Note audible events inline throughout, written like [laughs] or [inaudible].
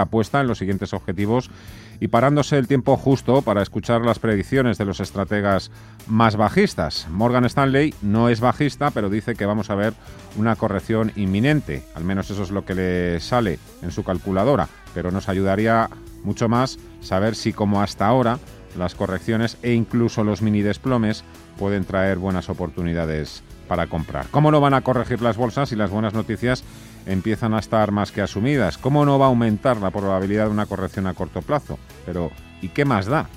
apuesta en los siguientes objetivos y parándose el tiempo justo para escuchar las predicciones de los estrategas más bajistas. Morgan Stanley no es bajista, pero dice que vamos a ver una corrección inminente, al menos eso es lo que le sale en su calculadora, pero nos ayudaría mucho más saber si como hasta ahora las correcciones e incluso los mini desplomes pueden traer buenas oportunidades para comprar. ¿Cómo no van a corregir las bolsas y las buenas noticias empiezan a estar más que asumidas. ¿Cómo no va a aumentar la probabilidad de una corrección a corto plazo? Pero, ¿y qué más da?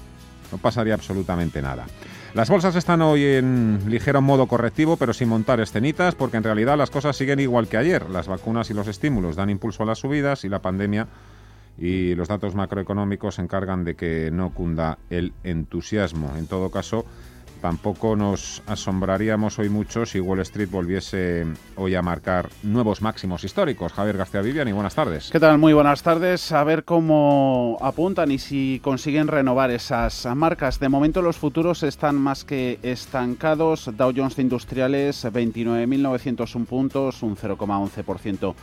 No pasaría absolutamente nada. Las bolsas están hoy en ligero modo correctivo, pero sin montar escenitas, porque en realidad las cosas siguen igual que ayer. Las vacunas y los estímulos dan impulso a las subidas y la pandemia y los datos macroeconómicos se encargan de que no cunda el entusiasmo. En todo caso, Tampoco nos asombraríamos hoy mucho si Wall Street volviese hoy a marcar nuevos máximos históricos. Javier García Vivian, y buenas tardes. ¿Qué tal? Muy buenas tardes. A ver cómo apuntan y si consiguen renovar esas marcas. De momento los futuros están más que estancados. Dow Jones de Industriales 29.901 puntos, un 0,11%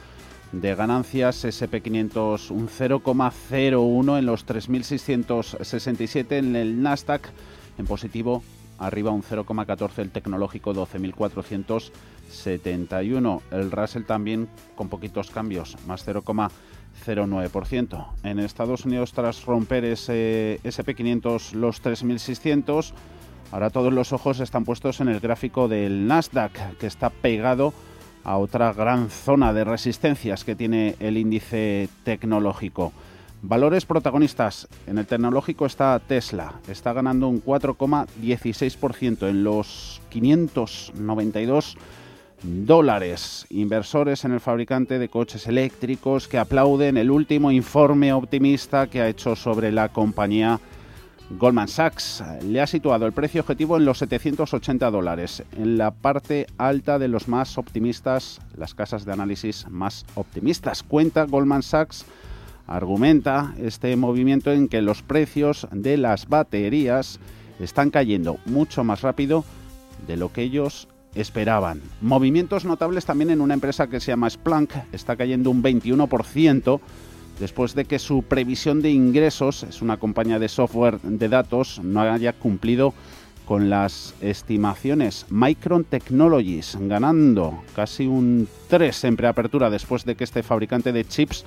de ganancias, SP500 un 0,01 en los 3.667, en el Nasdaq en positivo arriba un 0,14 el tecnológico 12.471. El Russell también con poquitos cambios, más 0,09%. En Estados Unidos tras romper ese SP500 los 3.600, ahora todos los ojos están puestos en el gráfico del Nasdaq que está pegado a otra gran zona de resistencias que tiene el índice tecnológico. Valores protagonistas. En el tecnológico está Tesla. Está ganando un 4,16% en los 592 dólares. Inversores en el fabricante de coches eléctricos que aplauden el último informe optimista que ha hecho sobre la compañía Goldman Sachs. Le ha situado el precio objetivo en los 780 dólares, en la parte alta de los más optimistas, las casas de análisis más optimistas. Cuenta Goldman Sachs argumenta este movimiento en que los precios de las baterías están cayendo mucho más rápido de lo que ellos esperaban. Movimientos notables también en una empresa que se llama Splunk, está cayendo un 21% después de que su previsión de ingresos, es una compañía de software de datos, no haya cumplido con las estimaciones. Micron Technologies ganando casi un 3 en preapertura después de que este fabricante de chips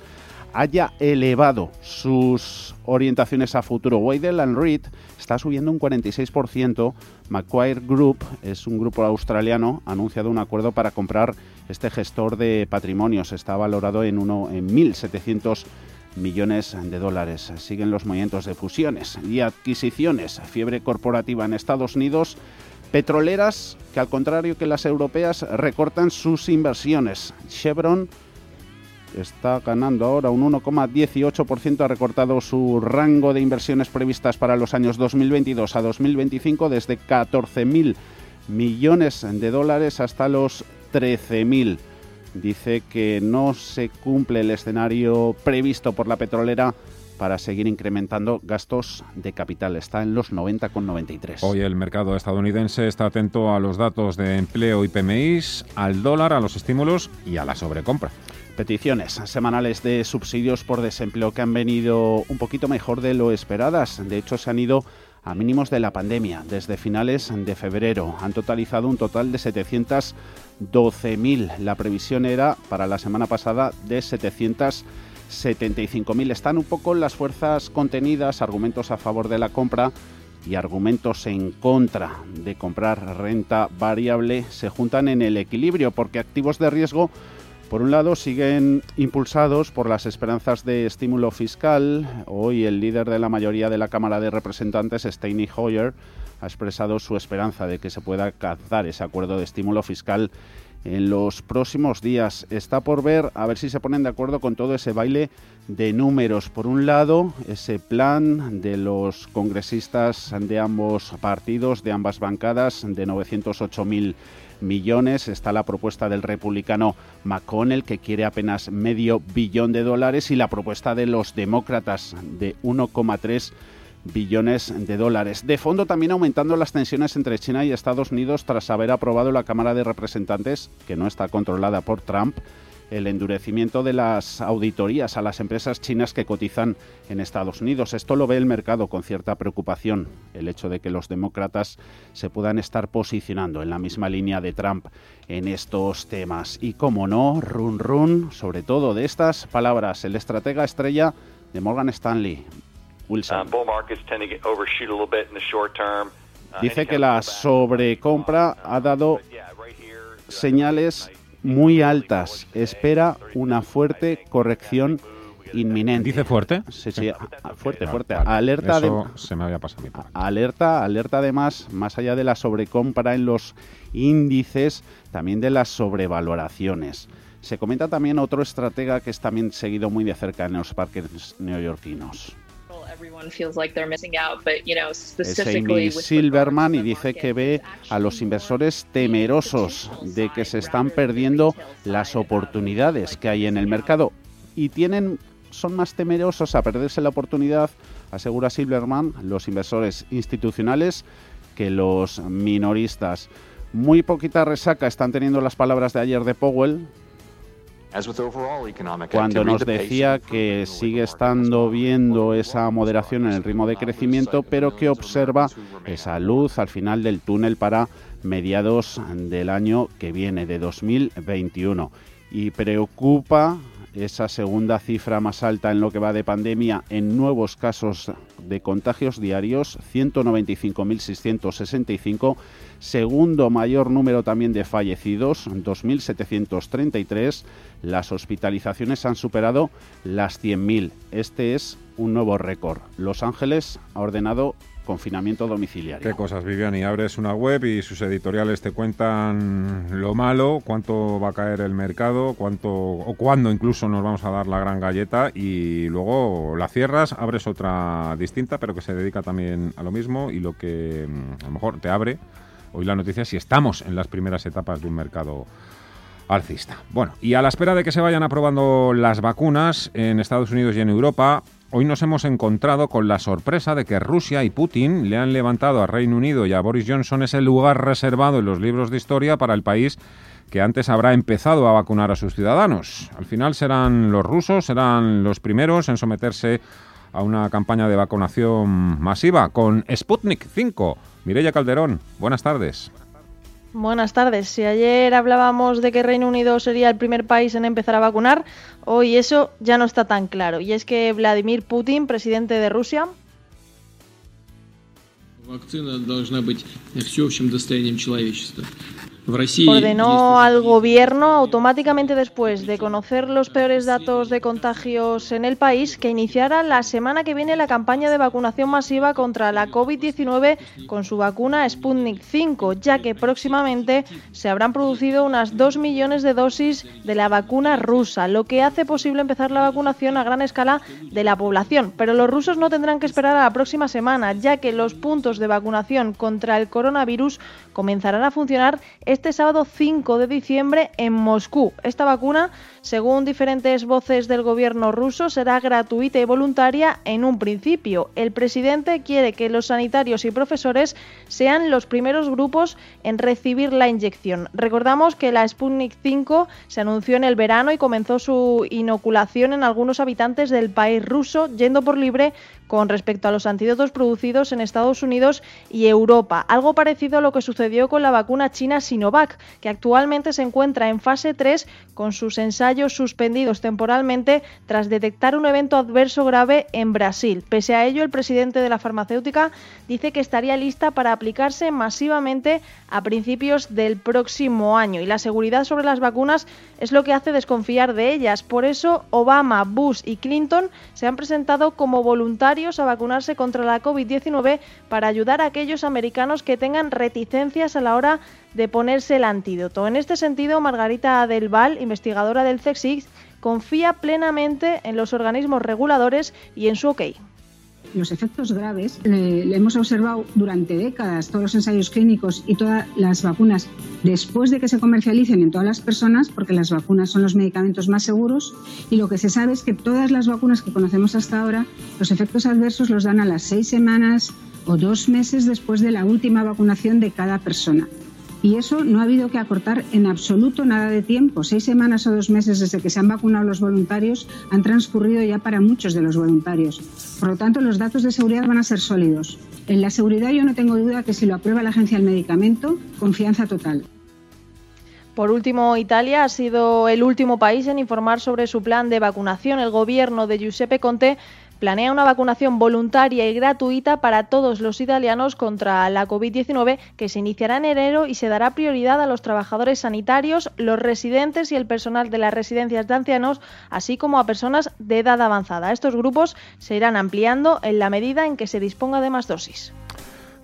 haya elevado sus orientaciones a futuro. Weidel and Reed está subiendo un 46%. Macquarie Group es un grupo australiano, ha anunciado un acuerdo para comprar este gestor de patrimonios. Está valorado en, uno, en 1.700 millones de dólares. Siguen los movimientos de fusiones y adquisiciones. Fiebre corporativa en Estados Unidos. Petroleras que al contrario que las europeas recortan sus inversiones. Chevron está ganando ahora un 1,18%, ha recortado su rango de inversiones previstas para los años 2022 a 2025 desde 14.000 millones de dólares hasta los 13.000. Dice que no se cumple el escenario previsto por la petrolera para seguir incrementando gastos de capital. Está en los 90,93. Hoy el mercado estadounidense está atento a los datos de empleo y PMIs, al dólar, a los estímulos y a la sobrecompra peticiones semanales de subsidios por desempleo que han venido un poquito mejor de lo esperadas. De hecho, se han ido a mínimos de la pandemia desde finales de febrero. Han totalizado un total de 712.000. La previsión era para la semana pasada de 775.000. Están un poco las fuerzas contenidas, argumentos a favor de la compra y argumentos en contra de comprar renta variable se juntan en el equilibrio porque activos de riesgo por un lado, siguen impulsados por las esperanzas de estímulo fiscal. Hoy el líder de la mayoría de la Cámara de Representantes, Steny Hoyer, ha expresado su esperanza de que se pueda alcanzar ese acuerdo de estímulo fiscal en los próximos días. Está por ver a ver si se ponen de acuerdo con todo ese baile de números. Por un lado, ese plan de los congresistas de ambos partidos, de ambas bancadas, de 908.000 millones. Está la propuesta del republicano McConnell, que quiere apenas medio billón de dólares, y la propuesta de los demócratas de 1,3 billones de dólares. De fondo también aumentando las tensiones entre China y Estados Unidos tras haber aprobado la Cámara de Representantes, que no está controlada por Trump, el endurecimiento de las auditorías a las empresas chinas que cotizan en Estados Unidos. Esto lo ve el mercado con cierta preocupación, el hecho de que los demócratas se puedan estar posicionando en la misma línea de Trump en estos temas. Y como no, run run, sobre todo de estas palabras, el estratega estrella de Morgan Stanley, Wilson. Uh, Dice que la sobrecompra ha dado señales muy altas. Espera una fuerte corrección inminente. ¿Dice fuerte? Sí, sí, fuerte, fuerte. Alerta de, se me había pasado Alerta, alerta además, más allá de la sobrecompra en los índices, también de las sobrevaloraciones. Se comenta también otro estratega que es también seguido muy de cerca en los parques neoyorquinos. Es Silverman y dice que ve a los inversores temerosos de que se están perdiendo las oportunidades que hay en el mercado y tienen son más temerosos a perderse la oportunidad, asegura Silverman, los inversores institucionales que los minoristas. Muy poquita resaca están teniendo las palabras de ayer de Powell, cuando nos decía que sigue estando viendo esa moderación en el ritmo de crecimiento, pero que observa esa luz al final del túnel para mediados del año que viene, de 2021. Y preocupa esa segunda cifra más alta en lo que va de pandemia. En nuevos casos de contagios diarios, 195.665, segundo mayor número también de fallecidos, 2.733, las hospitalizaciones han superado las 100.000. Este es un nuevo récord. Los Ángeles ha ordenado confinamiento domiciliario. Qué cosas, Vivian. Y abres una web y sus editoriales te cuentan lo malo, cuánto va a caer el mercado, cuánto o cuándo incluso nos vamos a dar la gran galleta y luego la cierras, abres otra distinta, pero que se dedica también a lo mismo y lo que mm, a lo mejor te abre hoy la noticia si estamos en las primeras etapas de un mercado alcista. Bueno, y a la espera de que se vayan aprobando las vacunas en Estados Unidos y en Europa, Hoy nos hemos encontrado con la sorpresa de que Rusia y Putin le han levantado a Reino Unido y a Boris Johnson ese lugar reservado en los libros de historia para el país que antes habrá empezado a vacunar a sus ciudadanos. Al final serán los rusos, serán los primeros en someterse a una campaña de vacunación masiva con Sputnik 5. Mireya Calderón, buenas tardes. Buenas tardes. Si ayer hablábamos de que Reino Unido sería el primer país en empezar a vacunar, hoy eso ya no está tan claro. Y es que Vladimir Putin, presidente de Rusia, ordenó al gobierno automáticamente después de conocer los peores datos de contagios en el país que iniciara la semana que viene la campaña de vacunación masiva contra la COVID-19 con su vacuna Sputnik 5, ya que próximamente se habrán producido unas 2 millones de dosis de la vacuna rusa, lo que hace posible empezar la vacunación a gran escala de la población. Pero los rusos no tendrán que esperar a la próxima semana, ya que los puntos de vacunación contra el coronavirus comenzarán a funcionar este sábado 5 de diciembre en Moscú. Esta vacuna, según diferentes voces del gobierno ruso, será gratuita y voluntaria en un principio. El presidente quiere que los sanitarios y profesores sean los primeros grupos en recibir la inyección. Recordamos que la Sputnik 5 se anunció en el verano y comenzó su inoculación en algunos habitantes del país ruso, yendo por libre con respecto a los antídotos producidos en Estados Unidos y Europa. Algo parecido a lo que sucedió con la vacuna china Sinovac, que actualmente se encuentra en fase 3 con sus ensayos suspendidos temporalmente tras detectar un evento adverso grave en Brasil. Pese a ello, el presidente de la farmacéutica dice que estaría lista para aplicarse masivamente a principios del próximo año y la seguridad sobre las vacunas es lo que hace desconfiar de ellas. Por eso, Obama, Bush y Clinton se han presentado como voluntarios a vacunarse contra la COVID-19 para ayudar a aquellos americanos que tengan reticencias a la hora de ponerse el antídoto. En este sentido, Margarita Del Val, investigadora del CEXIX, confía plenamente en los organismos reguladores y en su OK. Los efectos graves le hemos observado durante décadas todos los ensayos clínicos y todas las vacunas después de que se comercialicen en todas las personas, porque las vacunas son los medicamentos más seguros y lo que se sabe es que todas las vacunas que conocemos hasta ahora, los efectos adversos los dan a las seis semanas o dos meses después de la última vacunación de cada persona. Y eso no ha habido que acortar en absoluto nada de tiempo. Seis semanas o dos meses desde que se han vacunado los voluntarios han transcurrido ya para muchos de los voluntarios. Por lo tanto, los datos de seguridad van a ser sólidos. En la seguridad yo no tengo duda que si lo aprueba la Agencia del Medicamento, confianza total. Por último, Italia ha sido el último país en informar sobre su plan de vacunación. El gobierno de Giuseppe Conte planea una vacunación voluntaria y gratuita para todos los italianos contra la COVID-19 que se iniciará en enero y se dará prioridad a los trabajadores sanitarios, los residentes y el personal de las residencias de ancianos, así como a personas de edad avanzada. Estos grupos se irán ampliando en la medida en que se disponga de más dosis.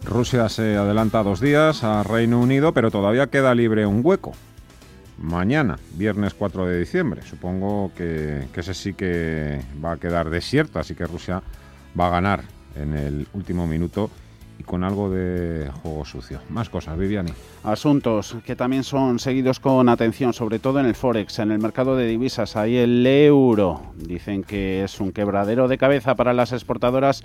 Rusia se adelanta dos días a Reino Unido, pero todavía queda libre un hueco mañana, viernes 4 de diciembre. Supongo que, ese sí que va a quedar desierto, así que Rusia va a ganar en el último minuto y con algo de juego sucio. Más cosas, Viviani. Asuntos que también son seguidos con atención, sobre todo en el Forex, en el mercado de divisas. Ahí el euro. Dicen que es un quebradero de cabeza para las exportadoras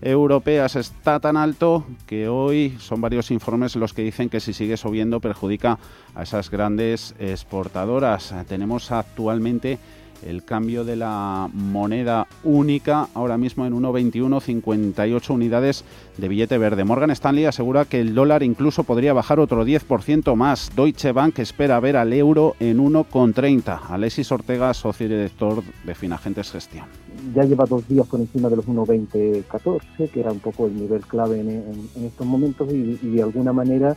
europeas está tan alto que hoy son varios informes los que dicen que si sigue subiendo perjudica a esas grandes exportadoras. Tenemos actualmente el cambio de la moneda única ahora mismo en 1,2158 unidades de billete verde. Morgan Stanley asegura que el dólar incluso podría bajar otro 10% más. Deutsche Bank espera ver al euro en 1,30. Alexis Ortega, socio director de Finagentes Gestión. Ya lleva dos días por encima de los 1,2014, que era un poco el nivel clave en, estos momentos y de alguna manera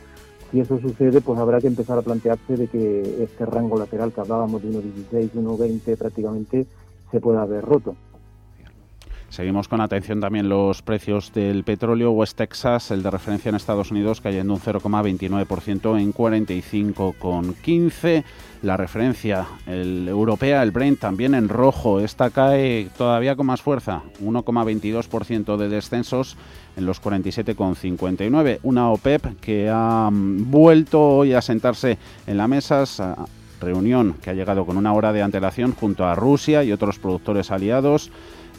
si eso sucede, pues habrá que empezar a plantearse de que este rango lateral que hablábamos de 1,16, 1,20 prácticamente se pueda haber roto. Seguimos con atención también los precios del petróleo. West Texas, el de referencia en Estados Unidos, cayendo un 0,29% en 45,15. La referencia el europea, el Brent, también en rojo. Esta cae todavía con más fuerza, 1,22% de descensos en los 47,59. Una OPEP que ha mm, vuelto hoy a sentarse en la mesa reunión que ha llegado con una hora de antelación junto a Rusia y otros productores aliados.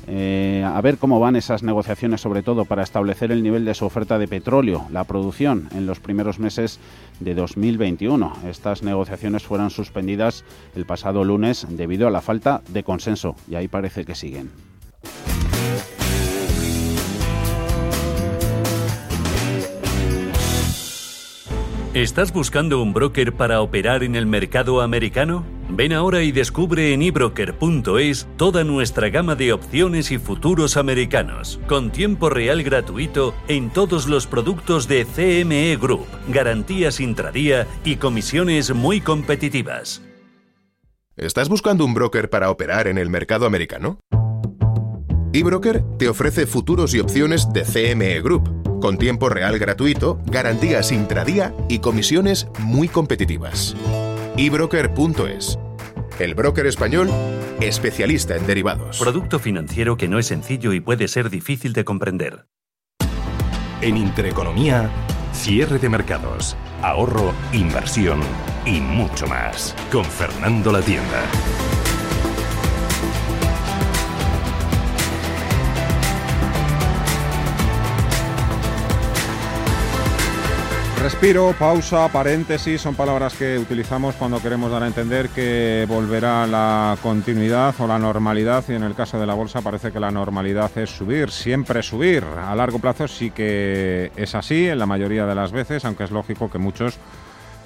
Eh, a ver cómo van esas negociaciones, sobre todo para establecer el nivel de su oferta de petróleo, la producción en los primeros meses de 2021. Estas negociaciones fueron suspendidas el pasado lunes debido a la falta de consenso y ahí parece que siguen. ¿Estás buscando un broker para operar en el mercado americano? Ven ahora y descubre en ebroker.es toda nuestra gama de opciones y futuros americanos, con tiempo real gratuito en todos los productos de CME Group, garantías intradía y comisiones muy competitivas. ¿Estás buscando un broker para operar en el mercado americano? eBroker te ofrece futuros y opciones de CME Group con tiempo real gratuito, garantías intradía y comisiones muy competitivas. ebroker.es. El broker español especialista en derivados. Producto financiero que no es sencillo y puede ser difícil de comprender. En Intereconomía, cierre de mercados, ahorro, inversión y mucho más. Con Fernando La Tienda. Respiro, pausa, paréntesis son palabras que utilizamos cuando queremos dar a entender que volverá la continuidad o la normalidad y en el caso de la bolsa parece que la normalidad es subir, siempre subir. A largo plazo sí que es así en la mayoría de las veces, aunque es lógico que muchos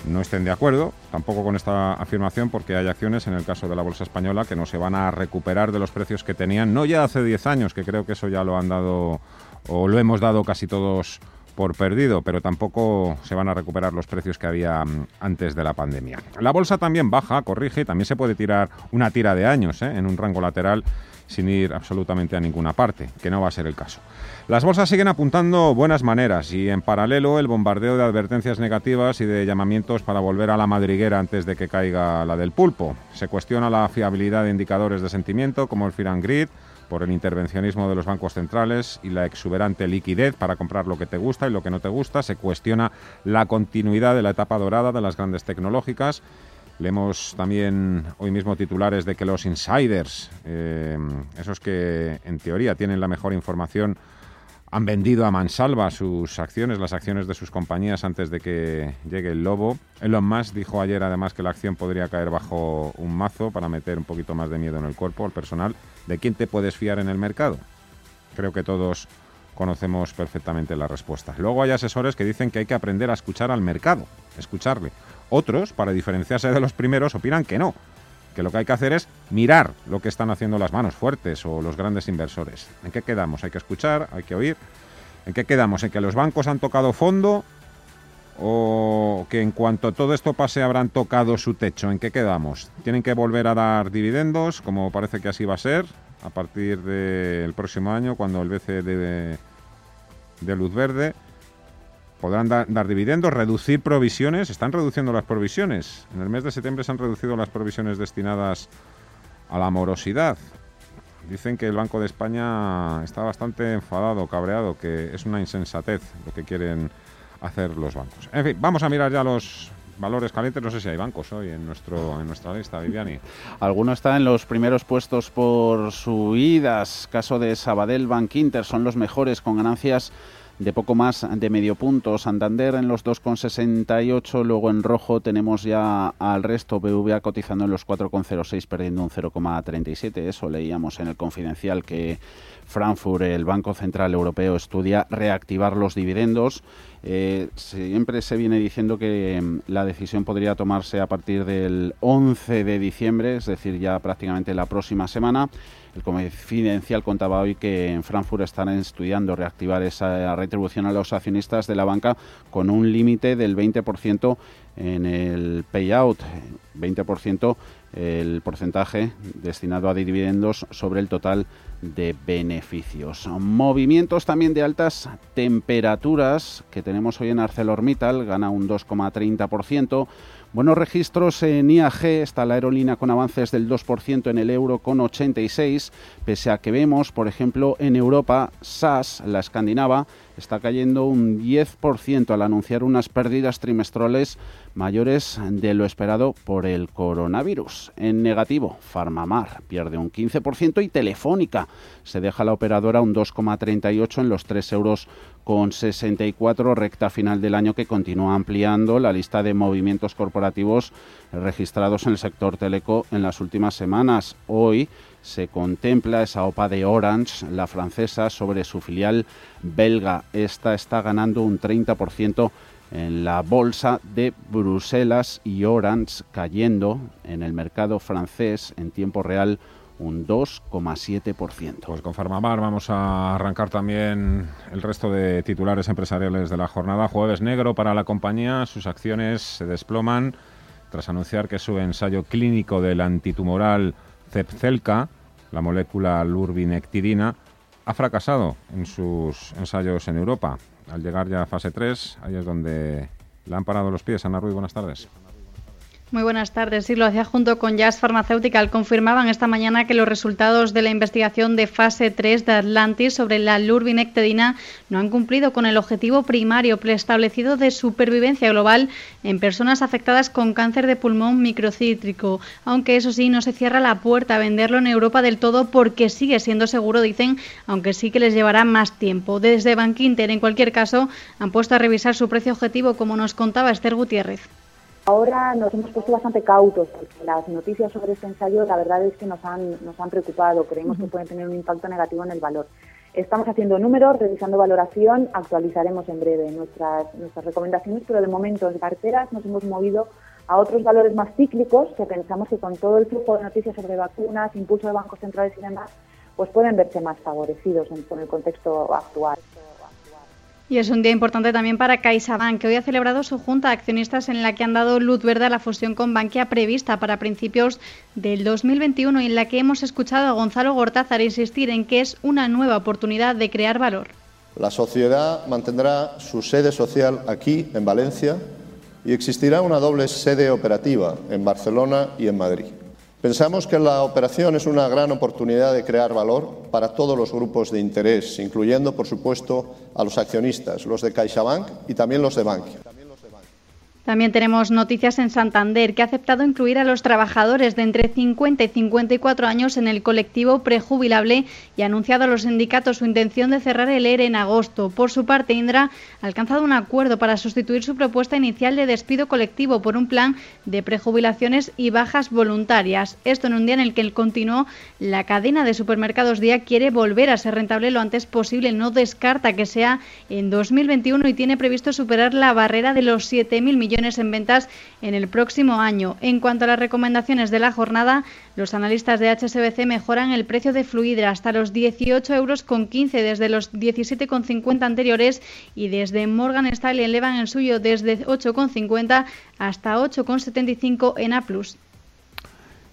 no estén de acuerdo tampoco con esta afirmación porque hay acciones en el caso de la bolsa española que no se van a recuperar de los precios que tenían, no ya hace 10 años, que creo que eso ya lo han dado o lo hemos dado casi todos por perdido, pero tampoco se van a recuperar los precios que había mm, antes de la pandemia. La bolsa también baja, corrige, también se puede tirar una tira de años ¿eh? en un rango lateral sin ir absolutamente a ninguna parte, que no va a ser el caso. Las bolsas siguen apuntando buenas maneras y en paralelo el bombardeo de advertencias negativas y de llamamientos para volver a la madriguera antes de que caiga la del pulpo. Se cuestiona la fiabilidad de indicadores de sentimiento como el Fear and Grid, por el intervencionismo de los bancos centrales y la exuberante liquidez para comprar lo que te gusta y lo que no te gusta. Se cuestiona la continuidad de la etapa dorada de las grandes tecnológicas. Leemos también hoy mismo titulares de que los insiders, eh, esos que en teoría tienen la mejor información, han vendido a mansalva sus acciones, las acciones de sus compañías antes de que llegue el lobo. Elon Musk dijo ayer además que la acción podría caer bajo un mazo para meter un poquito más de miedo en el cuerpo al personal. ¿De quién te puedes fiar en el mercado? Creo que todos conocemos perfectamente la respuesta. Luego hay asesores que dicen que hay que aprender a escuchar al mercado, escucharle. Otros, para diferenciarse de los primeros, opinan que no, que lo que hay que hacer es mirar lo que están haciendo las manos fuertes o los grandes inversores. ¿En qué quedamos? Hay que escuchar, hay que oír. ¿En qué quedamos? ¿En que los bancos han tocado fondo o que en cuanto todo esto pase habrán tocado su techo? ¿En qué quedamos? ¿Tienen que volver a dar dividendos, como parece que así va a ser, a partir del próximo año, cuando el BCE de, de luz verde? Podrán dar dividendos, reducir provisiones. Están reduciendo las provisiones. En el mes de septiembre se han reducido las provisiones destinadas a la morosidad. Dicen que el Banco de España está bastante enfadado, cabreado, que es una insensatez lo que quieren hacer los bancos. En fin, vamos a mirar ya los valores calientes. No sé si hay bancos hoy en, nuestro, en nuestra lista, Viviani. Alguno está en los primeros puestos por subidas. Caso de Sabadell Bank Inter son los mejores con ganancias de poco más de medio punto. Santander en los 2,68, luego en rojo tenemos ya al resto, BVA cotizando en los 4,06, perdiendo un 0,37. Eso leíamos en el confidencial que Frankfurt, el Banco Central Europeo, estudia reactivar los dividendos. Eh, siempre se viene diciendo que mm, la decisión podría tomarse a partir del 11 de diciembre, es decir, ya prácticamente la próxima semana. El Confidencial contaba hoy que en Frankfurt están estudiando reactivar esa retribución a los accionistas de la banca con un límite del 20% en el payout, 20% el porcentaje destinado a dividendos sobre el total de beneficios. Movimientos también de altas temperaturas que tenemos hoy en ArcelorMittal, gana un 2,30%. Buenos registros en IAG, está la aerolínea con avances del 2% en el euro con 86, pese a que vemos, por ejemplo, en Europa, SAS, la escandinava, está cayendo un 10% al anunciar unas pérdidas trimestrales mayores de lo esperado por el coronavirus. En negativo, Farmamar pierde un 15% y Telefónica se deja la operadora un 2,38 en los 3 euros con 64 recta final del año que continúa ampliando la lista de movimientos corporativos registrados en el sector teleco en las últimas semanas. Hoy se contempla esa OPA de Orange, la francesa, sobre su filial belga. Esta está ganando un 30% en la bolsa de Bruselas y Orange cayendo en el mercado francés en tiempo real un 2,7%. Pues con Farmamar vamos a arrancar también el resto de titulares empresariales de la jornada. Jueves negro para la compañía, sus acciones se desploman tras anunciar que su ensayo clínico del antitumoral Zepzelca, la molécula lurbinectidina, ha fracasado en sus ensayos en Europa. Al llegar ya a fase 3, ahí es donde le han parado los pies. Ana Ruiz, buenas tardes. Muy buenas tardes. Sí, lo hacía junto con Jazz Pharmaceutical. Confirmaban esta mañana que los resultados de la investigación de fase 3 de Atlantis sobre la lurbinectedina no han cumplido con el objetivo primario preestablecido de supervivencia global en personas afectadas con cáncer de pulmón microcítrico. Aunque eso sí, no se cierra la puerta a venderlo en Europa del todo porque sigue siendo seguro, dicen, aunque sí que les llevará más tiempo. Desde Bankinter, en cualquier caso, han puesto a revisar su precio objetivo, como nos contaba Esther Gutiérrez. Ahora nos hemos puesto bastante cautos porque las noticias sobre este ensayo la verdad es que nos han, nos han preocupado, creemos que pueden tener un impacto negativo en el valor. Estamos haciendo números, revisando valoración, actualizaremos en breve nuestras, nuestras recomendaciones, pero de momento en carteras nos hemos movido a otros valores más cíclicos que pensamos que con todo el flujo de noticias sobre vacunas, impulso de bancos centrales y demás, pues pueden verse más favorecidos en, con el contexto actual. Y es un día importante también para CaixaBank, que hoy ha celebrado su junta de accionistas en la que han dado luz verde a la fusión con Bankia prevista para principios del 2021 y en la que hemos escuchado a Gonzalo Gortázar insistir en que es una nueva oportunidad de crear valor. La sociedad mantendrá su sede social aquí, en Valencia, y existirá una doble sede operativa en Barcelona y en Madrid. Pensamos que la operación es una gran oportunidad de crear valor para todos los grupos de interés, incluyendo, por supuesto, a los accionistas, los de CaixaBank y también los de Bankia. También tenemos noticias en Santander, que ha aceptado incluir a los trabajadores de entre 50 y 54 años en el colectivo prejubilable y ha anunciado a los sindicatos su intención de cerrar el ERE en agosto. Por su parte, Indra ha alcanzado un acuerdo para sustituir su propuesta inicial de despido colectivo por un plan de prejubilaciones y bajas voluntarias. Esto en un día en el que el continuó la cadena de supermercados Día quiere volver a ser rentable lo antes posible. No descarta que sea en 2021 y tiene previsto superar la barrera de los 7.000 millones en ventas en el próximo año. En cuanto a las recomendaciones de la jornada, los analistas de HSBC mejoran el precio de Fluidra hasta los 18 euros con 15 desde los 17,50 anteriores y desde Morgan Stanley elevan el suyo desde 8,50 hasta 8,75 en A+.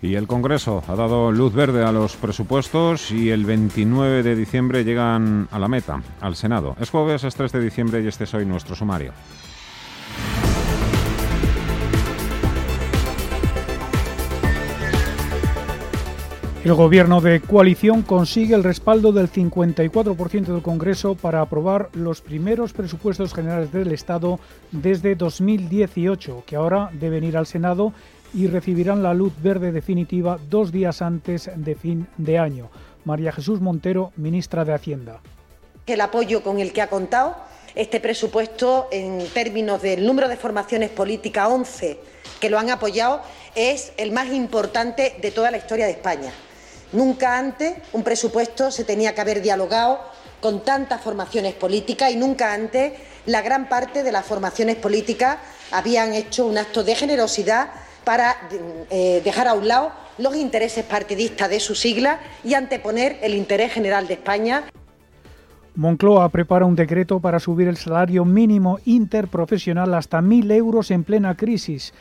Y el Congreso ha dado luz verde a los presupuestos y el 29 de diciembre llegan a la meta, al Senado. Es jueves, es 3 de diciembre y este es hoy nuestro sumario. El gobierno de coalición consigue el respaldo del 54% del Congreso para aprobar los primeros presupuestos generales del Estado desde 2018, que ahora deben ir al Senado y recibirán la luz verde definitiva dos días antes de fin de año. María Jesús Montero, ministra de Hacienda. El apoyo con el que ha contado este presupuesto en términos del número de formaciones políticas, 11 que lo han apoyado, es el más importante de toda la historia de España. Nunca antes un presupuesto se tenía que haber dialogado con tantas formaciones políticas y nunca antes la gran parte de las formaciones políticas habían hecho un acto de generosidad para eh, dejar a un lado los intereses partidistas de su sigla y anteponer el interés general de España. Moncloa prepara un decreto para subir el salario mínimo interprofesional hasta 1.000 euros en plena crisis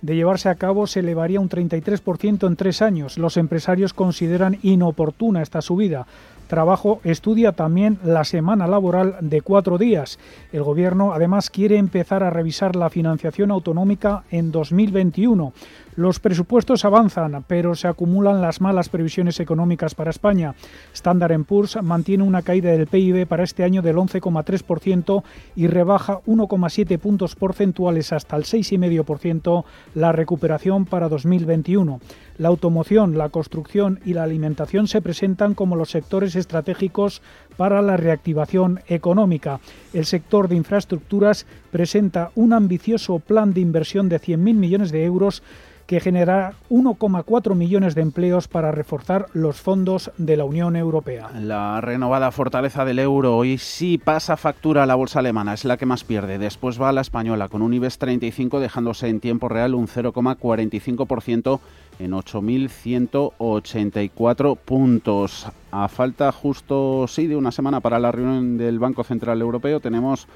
de llevarse a cabo se elevaría un 33% en tres años. Los empresarios consideran inoportuna esta subida. Trabajo estudia también la semana laboral de cuatro días. El Gobierno además quiere empezar a revisar la financiación autonómica en 2021. Los presupuestos avanzan, pero se acumulan las malas previsiones económicas para España. Standard Poor's mantiene una caída del PIB para este año del 11,3% y rebaja 1,7 puntos porcentuales hasta el 6,5% la recuperación para 2021. La automoción, la construcción y la alimentación se presentan como los sectores estratégicos para la reactivación económica. El sector de infraestructuras presenta un ambicioso plan de inversión de 100.000 millones de euros que generará 1,4 millones de empleos para reforzar los fondos de la Unión Europea. La renovada fortaleza del euro hoy sí pasa factura a la bolsa alemana, es la que más pierde. Después va la española con un IBEX 35 dejándose en tiempo real un 0,45% en 8.184 puntos. A falta justo sí de una semana para la reunión del Banco Central Europeo tenemos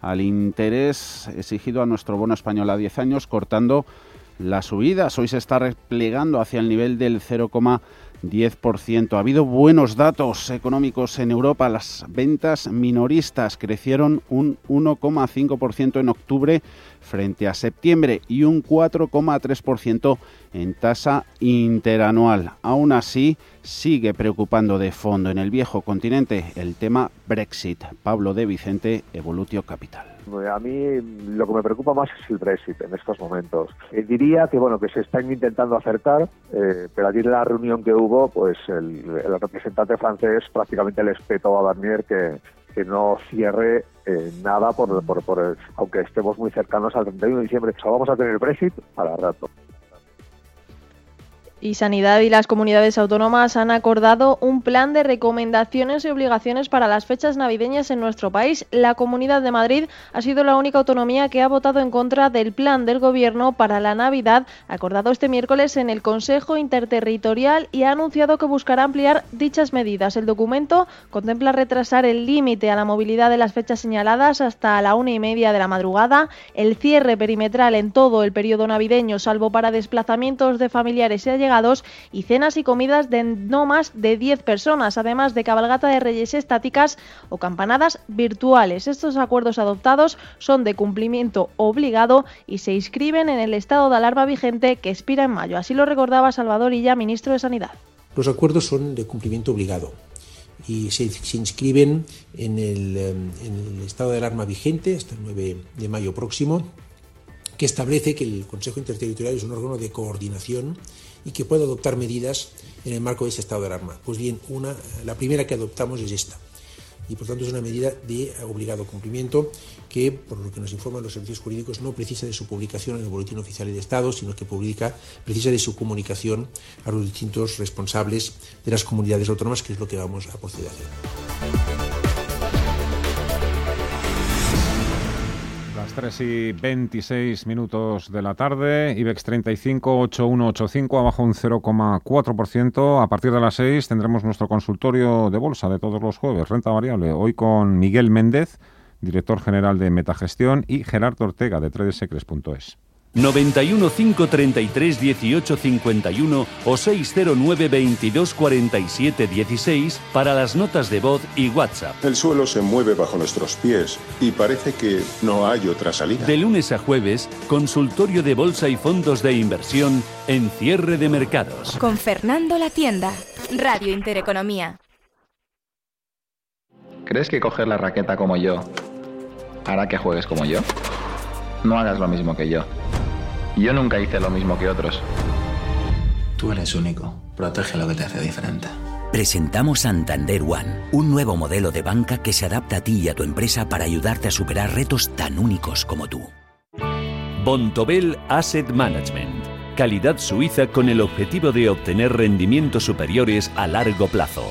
al interés exigido a nuestro bono español a 10 años cortando las subidas. Hoy se está replegando hacia el nivel del 0,10%. Ha habido buenos datos económicos en Europa. Las ventas minoristas crecieron un 1,5% en octubre frente a septiembre y un 4,3% en tasa interanual. Aún así, sigue preocupando de fondo en el viejo continente el tema Brexit. Pablo de Vicente, Evolutio Capital. A mí lo que me preocupa más es el Brexit en estos momentos. Eh, diría que bueno que se están intentando acertar, eh, pero ayer en la reunión que hubo, pues el, representante francés prácticamente le espetó a Barnier que, que no cierre eh, nada por, por, por, aunque estemos muy cercanos al 31 de diciembre. O vamos a tener Brexit para rato y Sanidad y las comunidades autónomas han acordado un plan de recomendaciones y obligaciones para las fechas navideñas en nuestro país. La Comunidad de Madrid ha sido la única autonomía que ha votado en contra del plan del Gobierno para la Navidad, acordado este miércoles en el Consejo Interterritorial y ha anunciado que buscará ampliar dichas medidas. El documento contempla retrasar el límite a la movilidad de las fechas señaladas hasta la una y media de la madrugada, el cierre perimetral en todo el periodo navideño, salvo para desplazamientos de familiares y y cenas y comidas de no más de 10 personas, además de cabalgata de reyes estáticas o campanadas virtuales. Estos acuerdos adoptados son de cumplimiento obligado y se inscriben en el estado de alarma vigente que expira en mayo. Así lo recordaba Salvador Illa, ministro de Sanidad. Los acuerdos son de cumplimiento obligado y se, inscriben en el, en el estado de alarma vigente hasta el 9 de mayo próximo que establece que el Consejo Interterritorial es un órgano de coordinación y que puede adoptar medidas en el marco de ese estado de alarma. Pues bien, una, la primera que adoptamos es esta. Y por tanto es una medida de obligado cumplimiento que, por lo que nos informan los servicios jurídicos, no precisa de su publicación en el Boletín Oficial de Estado, sino que publica, precisa de su comunicación a los distintos responsables de las comunidades autónomas, que es lo que vamos a proceder a hacer. Las 3 y 26 minutos de la tarde, IBEX 35, 8185, abajo un 0,4%. A partir de las 6 tendremos nuestro consultorio de bolsa de todos los jueves, renta variable. Hoy con Miguel Méndez, director general de Metagestión, y Gerardo Ortega de tradesecres.es. 91 533 18 51 o 609 22 47 16 para las notas de voz y WhatsApp. El suelo se mueve bajo nuestros pies y parece que no hay otra salida. De lunes a jueves, consultorio de bolsa y fondos de inversión en cierre de mercados. Con Fernando La Tienda, Radio Intereconomía. ¿Crees que coger la raqueta como yo hará que juegues como yo? No hagas lo mismo que yo. Yo nunca hice lo mismo que otros. Tú eres único. Protege lo que te hace diferente. Presentamos Santander One, un nuevo modelo de banca que se adapta a ti y a tu empresa para ayudarte a superar retos tan únicos como tú. Bontobel Asset Management. Calidad suiza con el objetivo de obtener rendimientos superiores a largo plazo.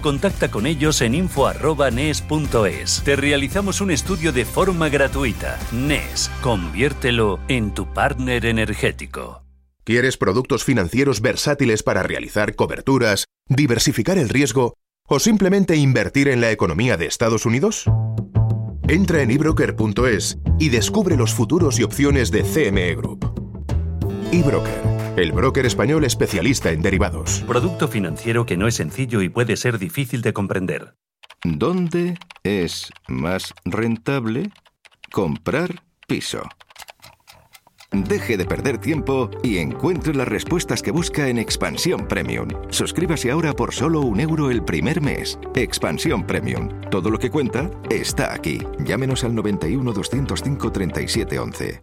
contacta con ellos en info.nes.es. Te realizamos un estudio de forma gratuita. NES, conviértelo en tu partner energético. ¿Quieres productos financieros versátiles para realizar coberturas, diversificar el riesgo o simplemente invertir en la economía de Estados Unidos? Entra en ebroker.es y descubre los futuros y opciones de CME Group. eBroker el broker español especialista en derivados. Producto financiero que no es sencillo y puede ser difícil de comprender. ¿Dónde es más rentable comprar piso? Deje de perder tiempo y encuentre las respuestas que busca en Expansión Premium. Suscríbase ahora por solo un euro el primer mes. Expansión Premium. Todo lo que cuenta está aquí. Llámenos al 91 205 3711.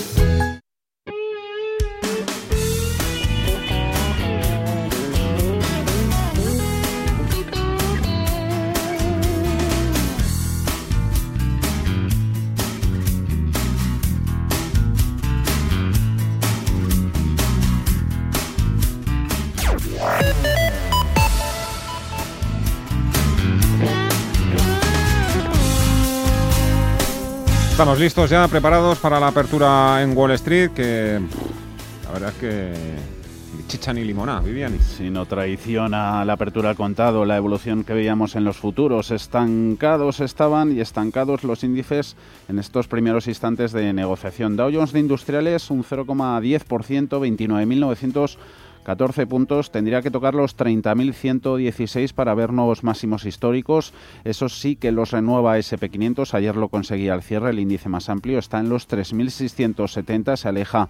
Estamos listos ya, preparados para la apertura en Wall Street, que la verdad es que ni chicha ni limonada, Viviani. Si no traiciona la apertura al contado, la evolución que veíamos en los futuros, estancados estaban y estancados los índices en estos primeros instantes de negociación. Dow Jones de Industriales un 0,10%, 29.900 14 puntos, tendría que tocar los 30.116 para ver nuevos máximos históricos. Eso sí que los renueva SP500, ayer lo conseguía al cierre, el índice más amplio está en los 3.670, se aleja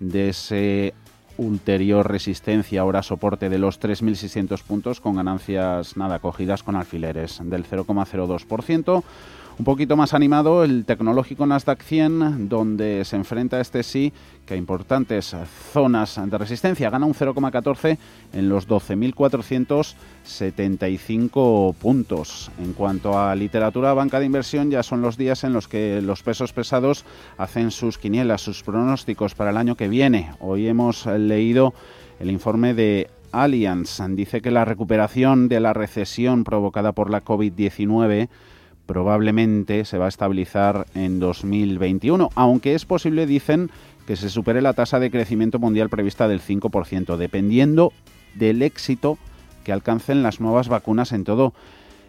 de ese ulterior resistencia, ahora soporte de los 3.600 puntos con ganancias nada cogidas con alfileres del 0,02%. Un poquito más animado el tecnológico Nasdaq 100, donde se enfrenta este sí que a importantes zonas de resistencia. Gana un 0,14 en los 12.475 puntos. En cuanto a literatura, banca de inversión, ya son los días en los que los pesos pesados hacen sus quinielas, sus pronósticos para el año que viene. Hoy hemos leído el informe de Allianz. Dice que la recuperación de la recesión provocada por la COVID-19 probablemente se va a estabilizar en 2021, aunque es posible, dicen, que se supere la tasa de crecimiento mundial prevista del 5%, dependiendo del éxito que alcancen las nuevas vacunas en todo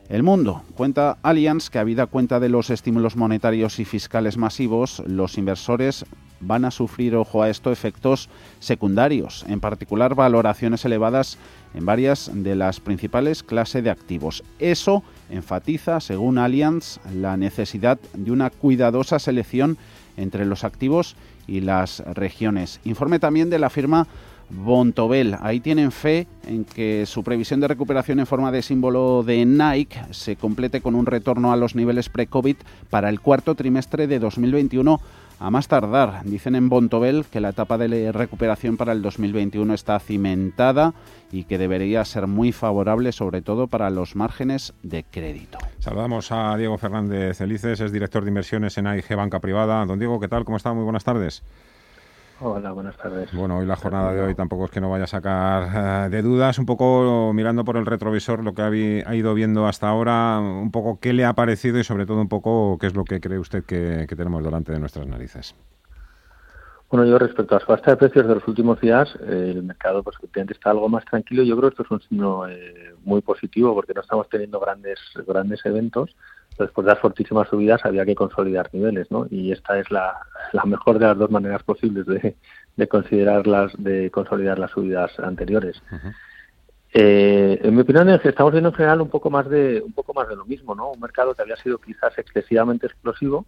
el mundo. Cuenta Allianz que, habida cuenta de los estímulos monetarios y fiscales masivos, los inversores van a sufrir, ojo a esto, efectos secundarios, en particular valoraciones elevadas en varias de las principales clases de activos. Eso enfatiza, según Allianz, la necesidad de una cuidadosa selección entre los activos y las regiones. Informe también de la firma Bontobel. Ahí tienen fe en que su previsión de recuperación en forma de símbolo de Nike se complete con un retorno a los niveles pre-COVID para el cuarto trimestre de 2021 a más tardar. Dicen en Bontobel que la etapa de recuperación para el 2021 está cimentada y que debería ser muy favorable, sobre todo para los márgenes de crédito. Saludamos a Diego Fernández Elices, es director de inversiones en AIG Banca Privada. Don Diego, ¿qué tal? ¿Cómo está? Muy buenas tardes. Hola, buenas tardes. Bueno, hoy la jornada de hoy tampoco es que no vaya a sacar eh, de dudas, un poco mirando por el retrovisor lo que ha, ido viendo hasta ahora, un poco qué le ha parecido y sobre todo un poco qué es lo que cree usted que, tenemos delante de nuestras narices. Bueno, yo respecto a la subasta de precios de los últimos días, eh, el mercado pues efectivamente está algo más tranquilo. Yo creo que esto es un signo eh, muy positivo porque no estamos teniendo grandes grandes eventos después de las fortísimas subidas había que consolidar niveles, ¿no? Y esta es la, mejor de las dos maneras posibles de, de considerarlas, de consolidar las subidas anteriores. Eh, en mi opinión, estamos viendo en general un poco más de un poco más de lo mismo, ¿no? Un mercado que había sido quizás excesivamente explosivo,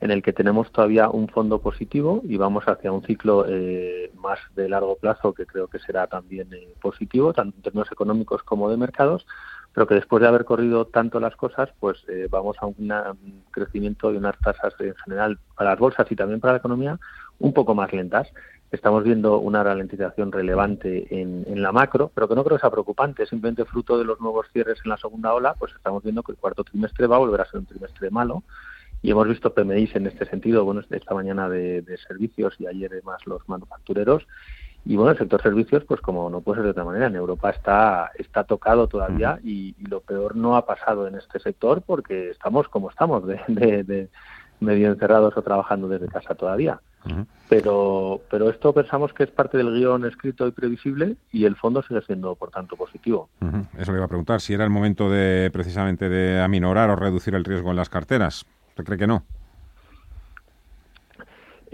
en el que tenemos todavía un fondo positivo y vamos hacia un ciclo eh, más de largo plazo que creo que será también eh, positivo, tanto en términos económicos como de mercados, pero que después de haber corrido tanto las cosas, pues eh, vamos a un crecimiento y unas tasas en general para las bolsas y también para la economía un poco más lentas. Estamos viendo una ralentización relevante en, la macro, pero que no creo que sea preocupante, simplemente fruto de los nuevos cierres en la segunda ola, pues estamos viendo que el cuarto trimestre va a volver a ser un trimestre malo y hemos visto PMIs en este sentido, bueno, esta mañana de, de servicios y ayer más los manufactureros y bueno, el sector servicios, pues como no puede ser de otra manera, en Europa está, está tocado todavía y, lo peor no ha pasado en este sector porque estamos como estamos, de, de, medio encerrados o trabajando desde casa todavía. Pero, pero esto pensamos que es parte del guion escrito y previsible y el fondo sigue siendo, por tanto, positivo. Eso le iba a preguntar, si era el momento de precisamente de aminorar o reducir el riesgo en las carteras. ¿Usted cree que no?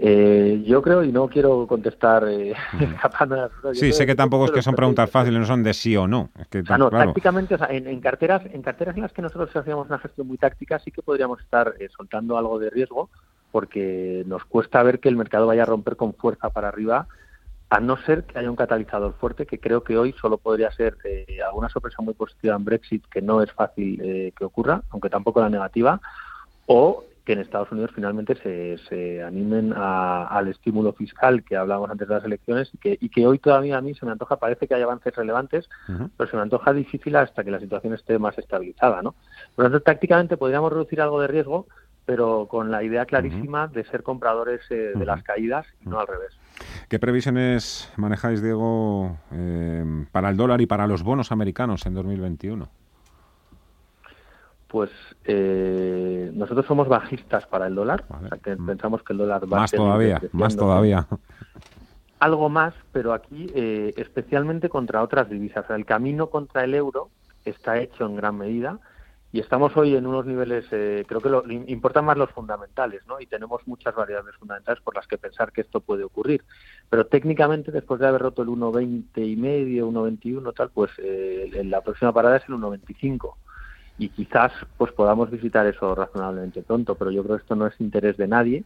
Eh, yo creo, y no quiero contestar eh, [laughs] Sí, sé que tampoco es que son preguntas fáciles, no son de sí o no. que, no, tácticamente, en, carteras, en carteras en las que nosotros hacíamos una gestión muy táctica, sí que podríamos estar eh, soltando algo de riesgo, porque nos cuesta ver que el mercado vaya a romper con fuerza para arriba, a no ser que haya un catalizador fuerte, que creo que hoy solo podría ser eh, alguna sorpresa muy positiva en Brexit, que no es fácil que ocurra, aunque tampoco la negativa, o que en Estados Unidos finalmente se, se animen al estímulo fiscal que hablábamos antes de las elecciones y que, y que hoy todavía a mí se me antoja, parece que hay avances relevantes, pero se me antoja difícil hasta que la situación esté más estabilizada. ¿no? Por lo tanto, tácticamente podríamos reducir algo de riesgo, pero con la idea clarísima de ser compradores eh, de las caídas y no al revés. ¿Qué previsiones manejáis, Diego, eh, para el dólar y para los bonos americanos en 2021? Pues eh, nosotros somos bajistas para el dólar, o sea que pensamos que el dólar va más todavía, más todavía. Algo más, pero aquí eh, especialmente contra otras divisas. el camino contra el euro está hecho en gran medida y estamos hoy en unos niveles, eh, creo que lo, importan más los fundamentales, ¿no? Y tenemos muchas variables fundamentales por las que pensar que esto puede ocurrir. Pero técnicamente, después de haber roto el 1,20 y medio, 1,21 tal, pues la próxima parada es el 1,25 y quizás pues podamos visitar eso razonablemente pronto, pero yo creo que esto no es interés de nadie.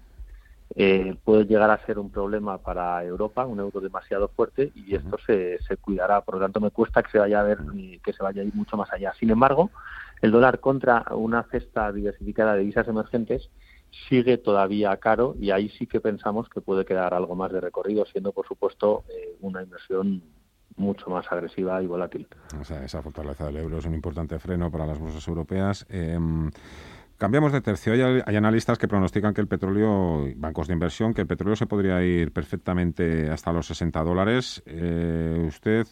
Eh, puede llegar a ser un problema para Europa, un euro demasiado fuerte y esto se, se cuidará. Por lo tanto, me cuesta que se vaya a ver que se vaya a ir mucho más allá. Sin embargo, el dólar contra una cesta diversificada de divisas emergentes sigue todavía caro y ahí sí que pensamos que puede quedar algo más de recorrido, siendo por supuesto eh, una inversión mucho más agresiva y volátil. O sea, esa fortaleza del euro es un importante freno para las bolsas europeas. Em, cambiamos de tercio. Hay, hay, analistas que pronostican que el petróleo, bancos de inversión, que el petróleo se podría ir perfectamente hasta los 60 dólares. Eh, ¿Usted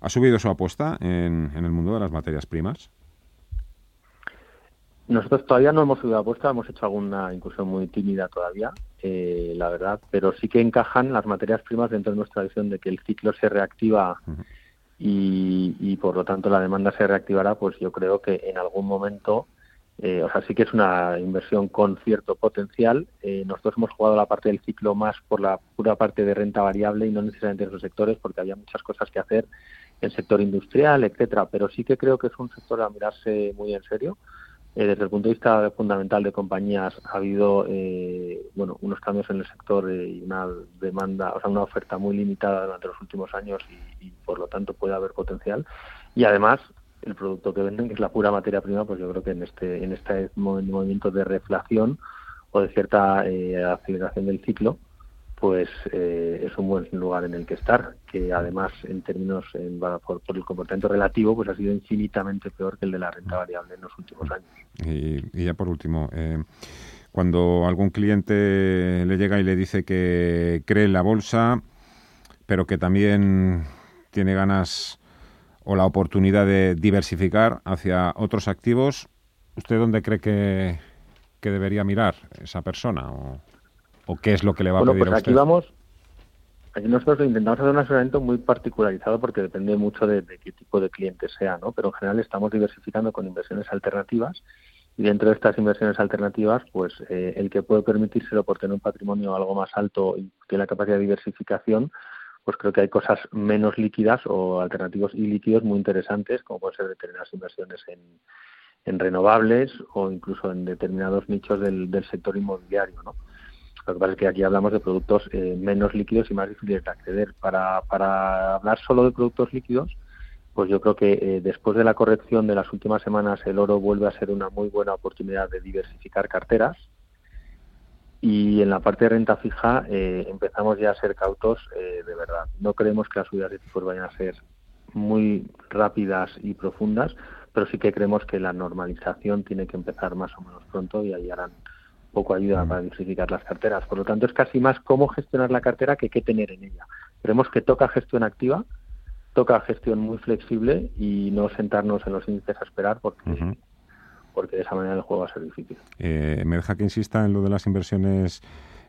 ha subido su apuesta en, en el mundo de las materias primas? Nosotros todavía no hemos subido apuesta, hemos hecho alguna incursión muy tímida todavía, eh, la verdad, pero sí que encajan las materias primas dentro de nuestra visión de que el ciclo se reactiva y, por lo tanto la demanda se reactivará, pues yo creo que en algún momento, eh, o sea, sí que es una inversión con cierto potencial. Eh, nosotros hemos jugado la parte del ciclo más por la pura parte de renta variable y no necesariamente en esos sectores, porque había muchas cosas que hacer en el sector industrial, etcétera, pero sí que creo que es un sector a mirarse muy en serio eh, desde el punto de vista fundamental de compañías ha habido eh, bueno unos cambios en el sector eh, y una demanda, o sea, una oferta muy limitada durante los últimos años y, por lo tanto puede haber potencial. Y además el producto que venden, que es la pura materia prima, pues yo creo que en este en este movimiento de reflación o de cierta aceleración del ciclo, pues eh, es un buen lugar en el que estar, que además en términos, en, por, el comportamiento relativo, pues ha sido infinitamente peor que el de la renta variable en los últimos años. Y, ya por último, eh, cuando algún cliente le llega y le dice que cree en la bolsa, pero que también tiene ganas o la oportunidad de diversificar hacia otros activos, ¿usted dónde cree que, que debería mirar esa persona? O... ¿O qué es lo que le va a pedir pues a usted? Aquí vamos, aquí nosotros intentamos hacer un asesoramiento muy particularizado porque depende mucho de, qué tipo de cliente sea, ¿no? Pero en general estamos diversificando con inversiones alternativas y dentro de estas inversiones alternativas, pues eh, el que puede permitírselo por tener un patrimonio algo más alto y tiene la capacidad de diversificación, pues creo que hay cosas menos líquidas o alternativos y líquidos muy interesantes, como pueden ser determinadas inversiones en, en renovables o incluso en determinados nichos del, del sector inmobiliario, ¿no? Lo que pasa es que aquí hablamos de productos eh, menos líquidos y más difíciles de acceder. Para, para hablar solo de productos líquidos, pues yo creo que eh, después de la corrección de las últimas semanas el oro vuelve a ser una muy buena oportunidad de diversificar carteras y en la parte de renta fija eh, empezamos ya a ser cautos de verdad. No creemos que las subidas de tipos vayan a ser muy rápidas y profundas, pero sí que creemos que la normalización tiene que empezar más o menos pronto y ahí harán poco ayuda para diversificar las carteras. Por lo tanto, es casi más cómo gestionar la cartera que qué tener en ella. Creemos que toca gestión activa, toca gestión muy flexible y no sentarnos en los índices a esperar porque, porque de esa manera el juego va a ser difícil. Eh, me deja que insista en lo de las inversiones.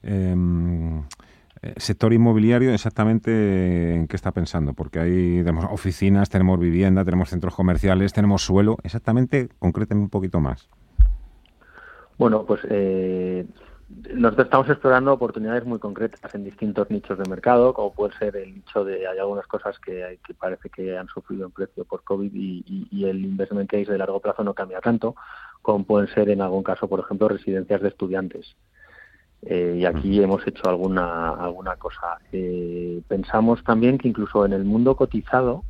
Em, eh, sector inmobiliario, exactamente en qué está pensando, porque ahí tenemos oficinas, tenemos vivienda, tenemos centros comerciales, tenemos suelo, exactamente, concreten un poquito más. Bueno, pues eh, nosotros estamos explorando oportunidades muy concretas en distintos nichos de mercado, como puede ser el nicho de, hay algunas cosas que, que parece que han sufrido en precio por COVID y, el investment case de largo plazo no cambia tanto, como pueden ser en algún caso, por ejemplo, residencias de estudiantes. Eh, y aquí hemos hecho alguna, alguna cosa. Eh, pensamos también que incluso en el mundo cotizado,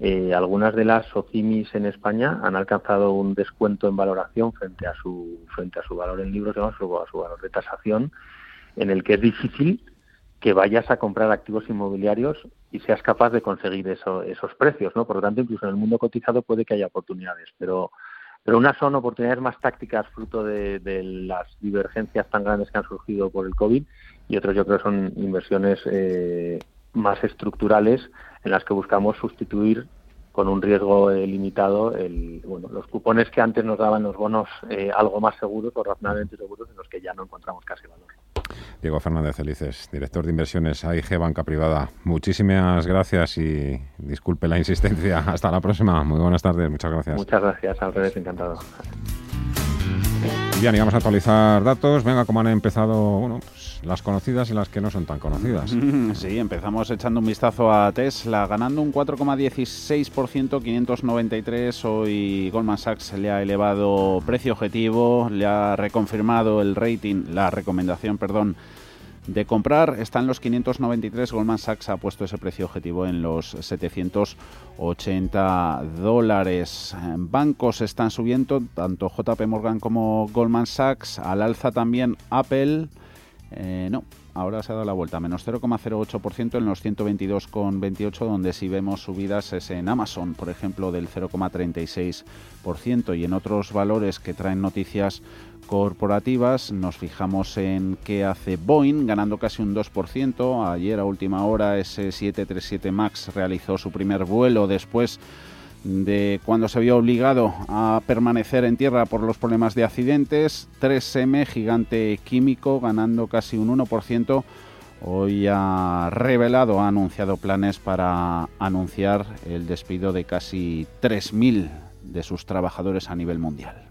eh, algunas de las OCIMIS en España han alcanzado un descuento en valoración frente a su frente a su valor en libros, digamos, a su valor de tasación, en el que es difícil que vayas a comprar activos inmobiliarios y seas capaz de conseguir esos precios, ¿no? Por lo tanto, incluso en el mundo cotizado puede que haya oportunidades, pero pero unas son oportunidades más tácticas fruto de, de las divergencias tan grandes que han surgido por el COVID y otros yo creo son inversiones eh, más estructurales en las que buscamos sustituir con un riesgo eh, limitado el, bueno, los cupones que antes nos daban los bonos eh, algo más seguros o razonablemente seguros en los que ya no encontramos casi valor. Diego Fernández Felices, director de inversiones AIG Banca Privada. Muchísimas gracias y disculpe la insistencia. [laughs] Hasta la próxima. Muy buenas tardes. Muchas gracias. Muchas gracias. Al revés, encantado. Bien, y vamos a actualizar datos. Venga, como han empezado bueno, pues, las conocidas y las que no son tan conocidas. Sí, empezamos echando un vistazo a Tesla, ganando un 4,16%, 593. Hoy Goldman Sachs le ha elevado precio objetivo, le ha reconfirmado el rating, la recomendación, perdón, de comprar está en los 593. Goldman Sachs ha puesto ese precio objetivo en los 780 dólares. Bancos están subiendo, tanto JP Morgan como Goldman Sachs. Al alza también Apple. Eh, no, ahora se ha dado la vuelta, menos 0,08% en los 122,28, donde si vemos subidas es en Amazon, por ejemplo, del 0,36%, y en otros valores que traen noticias corporativas nos fijamos en qué hace Boeing, ganando casi un 2%. Ayer a última hora ese 737 MAX realizó su primer vuelo después de cuando se vio obligado a permanecer en tierra por los problemas de accidentes. 3M, gigante químico, ganando casi un 1%. Hoy ha revelado, ha anunciado planes para anunciar el despido de casi 3.000 de sus trabajadores a nivel mundial.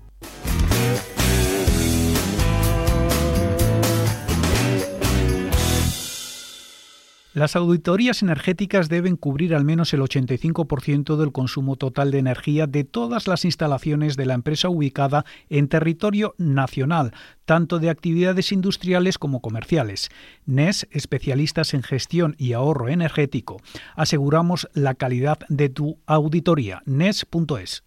Las auditorías energéticas deben cubrir al menos el 85% del consumo total de energía de todas las instalaciones de la empresa ubicada en territorio nacional, tanto de actividades industriales como comerciales. NES, especialistas en gestión y ahorro energético. Aseguramos la calidad de tu auditoría. NES.es.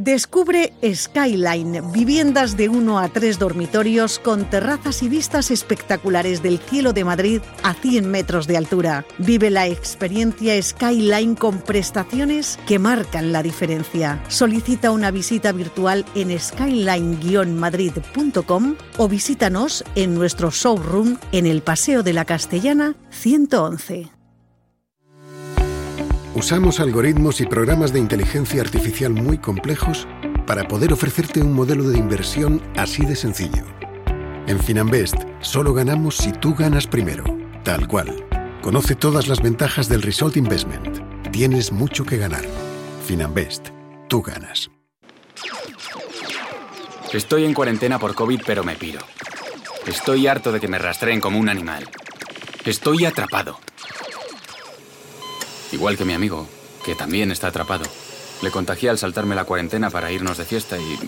Descubre Skyline, viviendas de 1 a 3 dormitorios con terrazas y vistas espectaculares del cielo de Madrid a 100 metros de altura. Vive la experiencia Skyline con prestaciones que marcan la diferencia. Solicita una visita virtual en skyline-madrid.com o visítanos en nuestro showroom en el Paseo de la Castellana 111. Usamos algoritmos y programas de inteligencia artificial muy complejos para poder ofrecerte un modelo de inversión así de sencillo. En Finanbest solo ganamos si tú ganas primero, tal cual. Conoce todas las ventajas del Result Investment. Tienes mucho que ganar. Finanbest, tú ganas. Estoy en cuarentena por COVID, pero me piro. Estoy harto de que me rastreen como un animal. Estoy atrapado. Igual que mi amigo, que también está atrapado. Le contagié al saltarme la cuarentena para irnos de fiesta y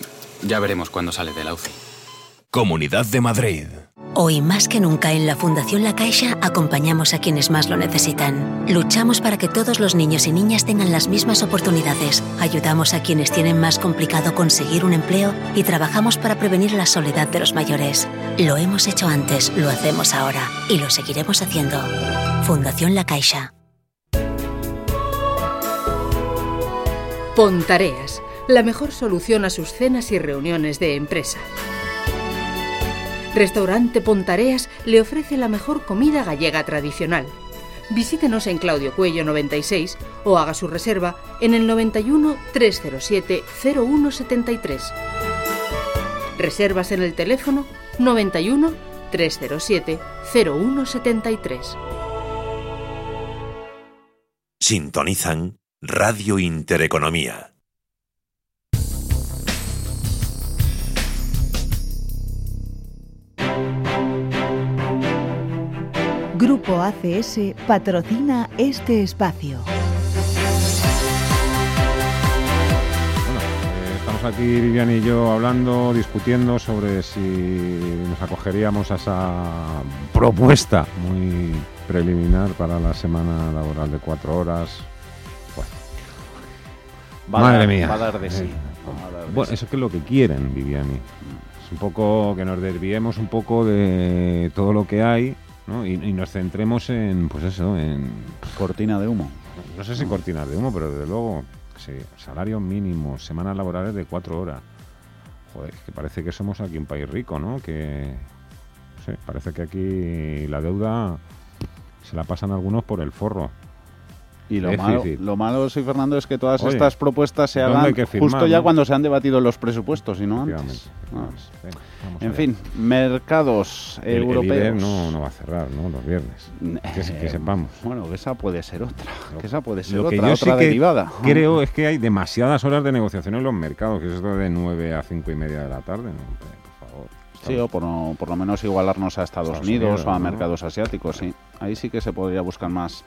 ya veremos cuándo sale de la UCI. Comunidad de Madrid. Hoy más que nunca en la Fundación La Caixa acompañamos a quienes más lo necesitan. Luchamos para que todos los niños y niñas tengan las mismas oportunidades. Ayudamos a quienes tienen más complicado conseguir un empleo y trabajamos para prevenir la soledad de los mayores. Lo hemos hecho antes, lo hacemos ahora y lo seguiremos haciendo. Fundación La Caixa. Pontareas, la mejor solución a sus cenas y reuniones de empresa. Restaurante Pontareas le ofrece la mejor comida gallega tradicional. Visítenos en Claudio Cuello 96 o haga su reserva en el 91 307 0173. Reservas en el teléfono 91 307 0173. Sintonizan Radio Intereconomía. Grupo ACS patrocina este espacio. Bueno, eh, estamos aquí Vivian y yo hablando, discutiendo sobre si nos acogeríamos a esa propuesta muy preliminar para la semana laboral de cuatro horas, Madre mía. Va a dar de sí. Eh, bueno, eso es que es lo que quieren, Viviani. Es un poco que nos desviemos un poco de todo lo que hay ¿no? y, nos centremos en, pues eso, en... Cortina de humo. No, sé si cortina de humo, pero desde luego, sí, salario mínimo, semanas laborales de cuatro horas. Joder, es que parece que somos aquí un país rico, ¿no? Que, sí, parece que aquí la deuda se la pasan algunos por el forro. Y lo malo, lo malo, sí, Fernando, es que todas estas propuestas se hagan justo ya cuando se han debatido los presupuestos y no antes. en fin, mercados europeos. no, no va a cerrar, ¿no? Los viernes. Que, sepamos. Bueno, esa puede ser otra. Que esa puede ser otra, otra derivada. creo es que hay demasiadas horas de negociación en los mercados, que es esto de 9 a 5 y media de la tarde. Por favor. Sí, o por, por, lo menos igualarnos a Estados, Unidos, o a mercados asiáticos, sí. Ahí sí que se podría buscar más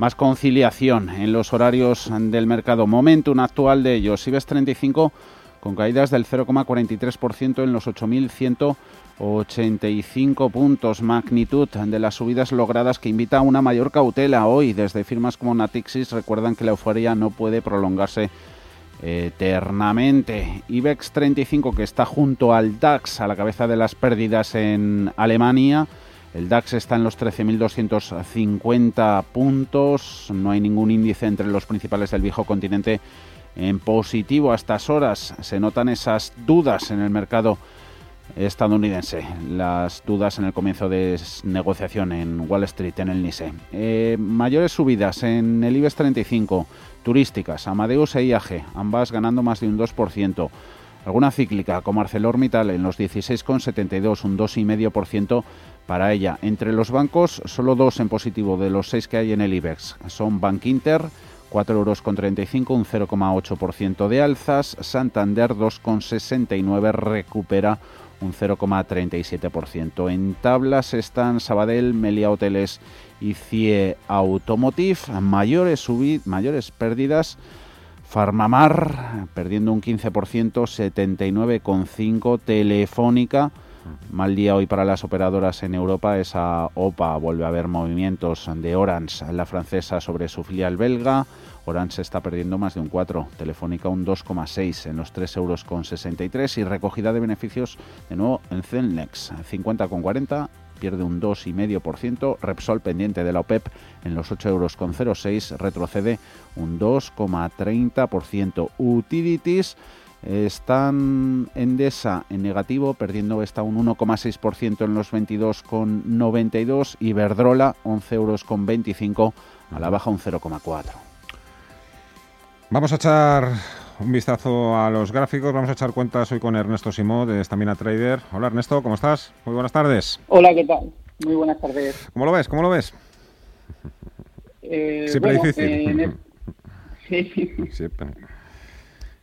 más conciliación en los horarios del mercado. Momento un actual de ellos. IBEX 35 con caídas del 0,43% en los 8.185 puntos. Magnitud de las subidas logradas que invita a una mayor cautela hoy. Desde firmas como Natixis recuerdan que la euforia no puede prolongarse eternamente. IBEX 35 que está junto al DAX a la cabeza de las pérdidas en Alemania el DAX está en los 13.250 puntos. No hay ningún índice entre los principales del viejo continente en positivo a estas horas. Se notan esas dudas en el mercado estadounidense. Las dudas en el comienzo de negociación en Wall Street, en el NISE. Eh, mayores subidas en el IBEX 35, turísticas, Amadeus e IAG, ambas ganando más de un 2%. Alguna cíclica como ArcelorMittal en los 16,72, un 2,5% para ella. Entre los bancos, solo dos en positivo de los seis que hay en el IBEX. Son Bank Inter, 4,35 euros, un 0,8% de alzas. Santander, 2,69, recupera un 0,37%. En tablas están Sabadell, Melia Hoteles y CIE Automotive. Mayores, mayores pérdidas. Farmamar perdiendo un 15%, 79,5. Telefónica Mal día hoy para las operadoras en Europa. Esa OPA vuelve a haber movimientos de Orange, la francesa, sobre su filial belga. Orange está perdiendo más de un 4, Telefónica un 2,6 en los 3 euros con 63 y recogida de beneficios de nuevo en Celnex, 50,40 pierde un 2,5%, Repsol pendiente de la OPEP en los 8 euros con 06 retrocede un 2,30%, Utilities están Endesa en negativo, perdiendo esta un 1,6% en los 22,92 y Verdrola 11 euros con 25 a la baja un 0,4. Vamos a echar un vistazo a los gráficos, vamos a echar cuentas hoy con Ernesto Simó de Estamina Trader. Hola Ernesto, ¿cómo estás? Muy buenas tardes. Hola, ¿qué tal? Muy buenas tardes. ¿Cómo lo ves? ¿Cómo lo ves? Eh, Siempre difícil. [laughs] Sí. Siempre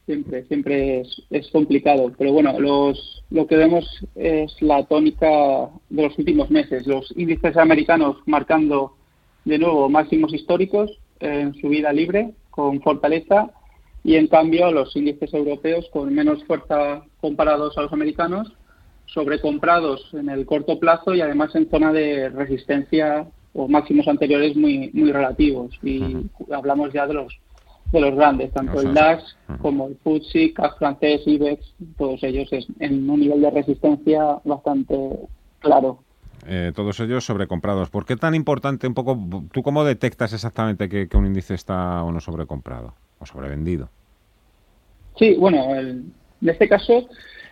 siempre, siempre es, complicado. Pero bueno, los, lo que vemos es la tónica de los últimos meses. Los índices americanos marcando de nuevo máximos históricos en su vida libre, con fortaleza, y en cambio los índices europeos con menos fuerza comparados a los americanos, sobrecomprados en el corto plazo y además en zona de resistencia o máximos anteriores muy, muy relativos. Y hablamos ya de los de los grandes, tanto el DAX como el FTSE, CAC francés, IBEX, todos ellos en un nivel de resistencia bastante claro. Eh, todos ellos sobrecomprados. ¿Por qué tan importante un poco, tú cómo detectas exactamente que, un índice está o no sobrecomprado o sobrevendido? Sí, bueno, en este caso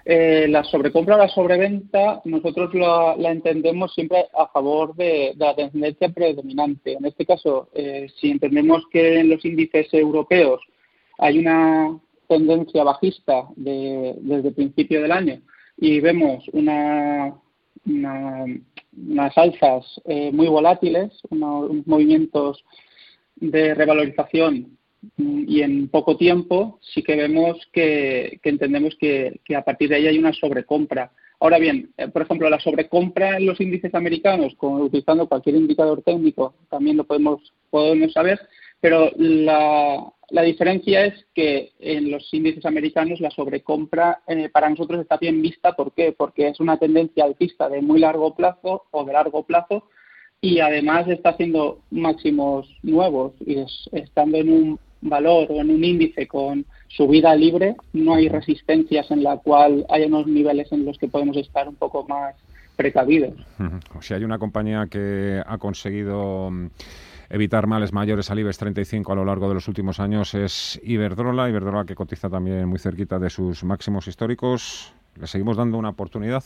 eh, la sobrecompra o la sobreventa, nosotros la, entendemos siempre a favor de, la tendencia predominante. En este caso, eh, si entendemos que en los índices europeos hay una tendencia bajista desde el principio del año y vemos una, unas alzas eh, muy volátiles, unos movimientos de revalorización y en poco tiempo sí que vemos que, entendemos que, a partir de ahí hay una sobrecompra. Ahora bien, eh, por ejemplo, la sobrecompra en los índices americanos, con, utilizando cualquier indicador técnico, también lo podemos, podemos saber, pero la, diferencia es que en los índices americanos la sobrecompra eh, para nosotros está bien vista. ¿Por qué? Porque es una tendencia alcista de muy largo plazo o de largo plazo y además está haciendo máximos nuevos y estando en un valor o en un índice con subida libre, no hay resistencias en la cual hay unos niveles en los que podemos estar un poco más precavidos. O si hay una compañía que ha conseguido mm, evitar males mayores al IBEX 35 a lo largo de los últimos años es Iberdrola, Iberdrola que cotiza también muy cerquita de sus máximos históricos. ¿Le seguimos dando una oportunidad?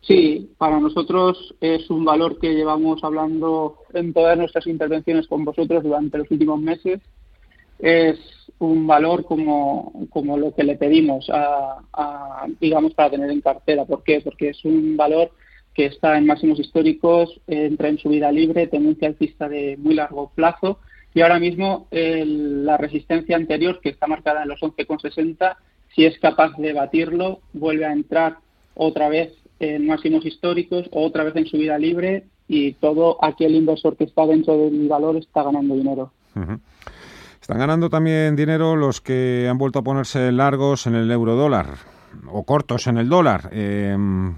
Sí, para nosotros es un valor que llevamos hablando en todas nuestras intervenciones con vosotros durante los últimos meses es un valor como, como lo que le pedimos a, digamos, para tener en cartera. ¿Por qué? Porque es un valor que está en máximos históricos, entra en subida libre, tendencia alcista de muy largo plazo y ahora mismo la resistencia anterior que está marcada en los 11,60, si es capaz de batirlo, vuelve a entrar otra vez en máximos históricos, otra vez en subida libre y todo aquel inversor que está dentro del valor está ganando dinero. Están ganando también dinero los que han vuelto a ponerse largos en el euro dólar o cortos en el dólar. Em,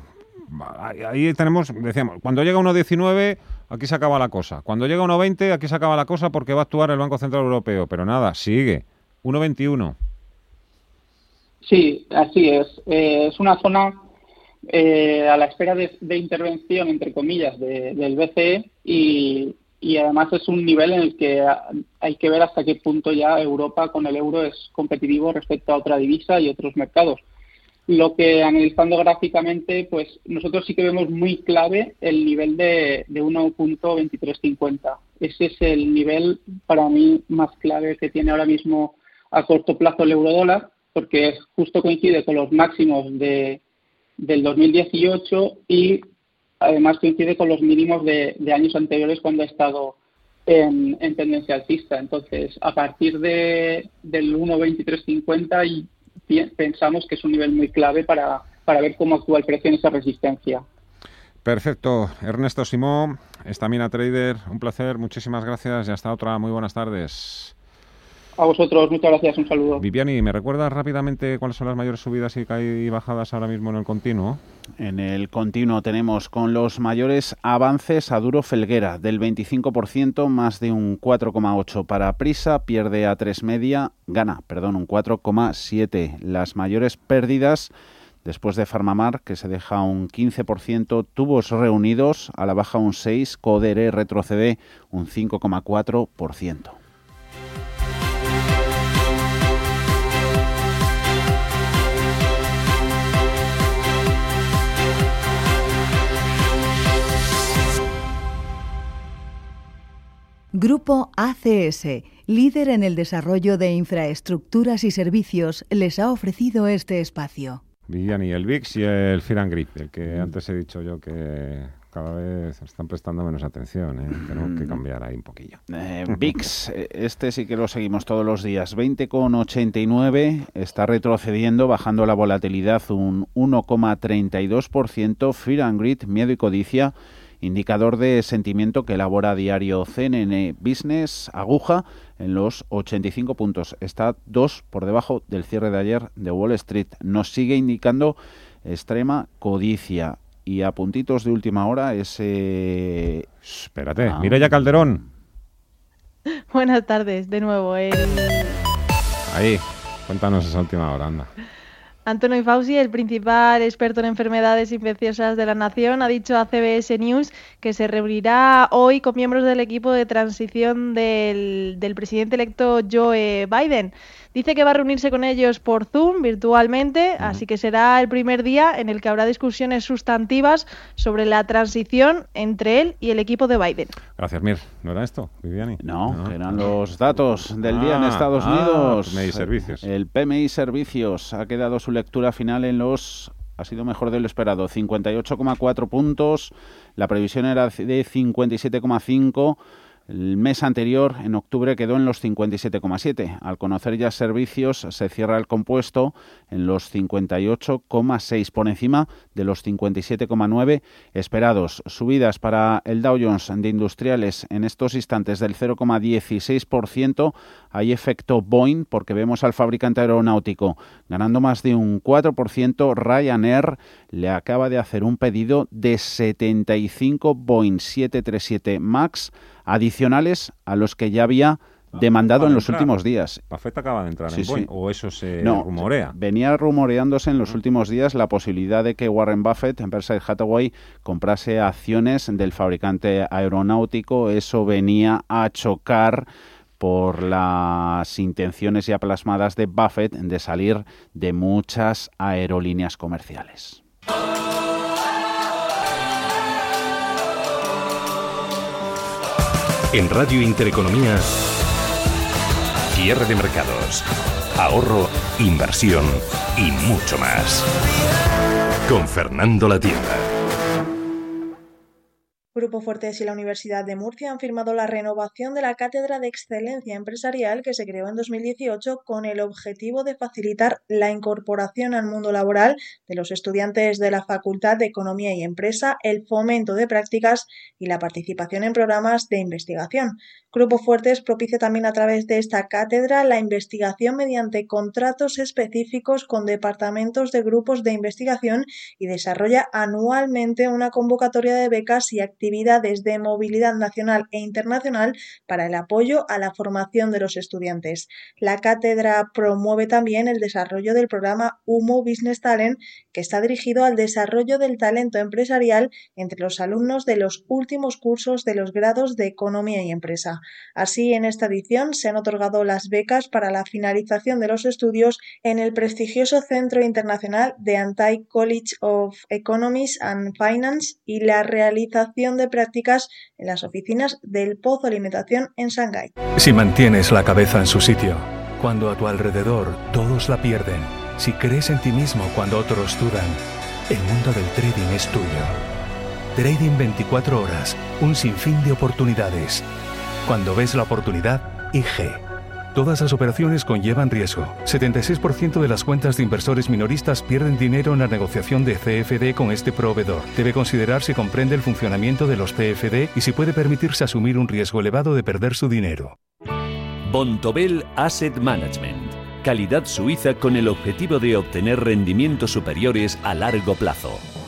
ahí tenemos, decíamos, cuando llega 1,19 aquí se acaba la cosa. Cuando llega 1,20 aquí se acaba la cosa porque va a actuar el Banco Central Europeo. Pero nada, sigue. 1,21. Sí, así es. Eh, es una zona eh, a la espera de, intervención, entre comillas, del BCE y, y además es un nivel en el que hay que ver hasta qué punto ya Europa con el euro es competitivo respecto a otra divisa y otros mercados. Lo que analizando gráficamente, pues nosotros sí que vemos muy clave el nivel de, de 1.2350. Ese es el nivel para mí más clave que tiene ahora mismo a corto plazo el euro dólar, porque justo coincide con los máximos de, del 2018 y además coincide con los mínimos de, años anteriores cuando ha estado en, tendencia alcista. Entonces, a partir de, del 1.2350 y pensamos que es un nivel muy clave para, para ver cómo actúa el precio en esa resistencia. Perfecto. Ernesto Simón, Estamina Trader, un placer, muchísimas gracias y hasta otra. Muy buenas tardes. A vosotros, muchas gracias, un saludo. Viviani, ¿me recuerdas rápidamente cuáles son las mayores subidas y bajadas ahora mismo en el continuo? En el continuo tenemos con los mayores avances a Duro Felguera del 25%, más de un 4,8 para Prisa, pierde a 3 media, gana, perdón, un 4,7. Las mayores pérdidas después de Farmamar, que se deja un 15%, Tubos Reunidos a la baja un 6, Codere retrocede un 5,4%. Grupo ACS, líder en el desarrollo de infraestructuras y servicios, les ha ofrecido este espacio. Viviani, el VIX y el Fear Grip, el que antes he dicho yo que cada vez están prestando menos atención. ¿eh? Tenemos que mm. cambiar ahí un poquillo. Eh, VIX, eh, este sí que lo seguimos todos los días. 20,89, está retrocediendo, bajando la volatilidad un 1,32%. Fear and Grit, miedo y codicia indicador de sentimiento que elabora diario CNN Business, aguja en los 85 puntos. Está dos por debajo del cierre de ayer de Wall Street. Nos sigue indicando extrema codicia. Y a puntitos de última hora ese... Espérate, ah. mira ya Calderón. [laughs] Buenas tardes, de nuevo. Ahí, cuéntanos esa última hora, anda. Antonio Fauci, el principal experto en enfermedades infecciosas de la nación, ha dicho a CBS News que se reunirá hoy con miembros del equipo de transición del, del presidente electo Joe Biden. Dice que va a reunirse con ellos por Zoom virtualmente, así que será el primer día en el que habrá discusiones sustantivas sobre la transición entre él y el equipo de Biden. Gracias, Mir. ¿No era esto, Viviani? No, eran los datos del día en ah, Estados ah, Unidos. PMI Servicios. El PMI Servicios ha quedado su lectura final en los ha sido mejor de lo esperado, 58,4 puntos. La previsión era de 57,5 el mes anterior, en octubre, quedó en los 57,7. Al conocer ya servicios, se cierra el compuesto en los 58,6, por encima de los 57,9 esperados. Subidas para el Dow Jones de industriales en estos instantes del 0,16%. Hay efecto Boeing porque vemos al fabricante aeronáutico ganando más de un 4%. Ryanair le acaba de hacer un pedido de 75 Boeing 737 MAX adicionales a los que ya había demandado en los últimos días. ¿Pafeta acaba de entrar en Boeing o eso se rumorea? Venía rumoreándose en los últimos días la posibilidad de que Warren Buffett, en Berkshire Hathaway, comprase acciones del fabricante aeronáutico. Eso venía a chocar por las intenciones ya plasmadas de Buffett de salir de muchas aerolíneas comerciales. En Radio Intereconomía, cierre de mercados, ahorro, inversión y mucho más. Con Fernando La Tienda. Grupo Fuertes y la Universidad de Murcia han firmado la renovación de la Cátedra de Excelencia Empresarial que se creó en 2018 con el objetivo de facilitar la incorporación al mundo laboral de los estudiantes de la Facultad de Economía y Empresa, el fomento de prácticas y la participación en programas de investigación. Grupo Fuertes propicia también a través de esta cátedra la investigación mediante contratos específicos con departamentos de grupos de investigación y desarrolla anualmente una convocatoria de becas y actividades de movilidad nacional e internacional para el apoyo a la formación de los estudiantes. La cátedra promueve también el desarrollo del programa Humo Business Talent, que está dirigido al desarrollo del talento empresarial entre los alumnos de los últimos cursos de los grados de Economía y Empresa. Así, en esta edición se han otorgado las becas para la finalización de los estudios en el prestigioso Centro Internacional de Anti College of Economics and Finance y la realización de prácticas en las oficinas del Pozo Alimentación en Shanghái. Si mantienes la cabeza en su sitio, cuando a tu alrededor todos la pierden, si crees en ti mismo cuando otros dudan, el mundo del trading es tuyo. Trading 24 horas, un sinfín de oportunidades. Cuando ves la oportunidad, IG. Todas las operaciones conllevan riesgo. 76% de las cuentas de inversores minoristas pierden dinero en la negociación de CFD con este proveedor. Debe considerar si comprende el funcionamiento de los CFD y si puede permitirse asumir un riesgo elevado de perder su dinero. Bontobel Asset Management. Calidad suiza con el objetivo de obtener rendimientos superiores a largo plazo.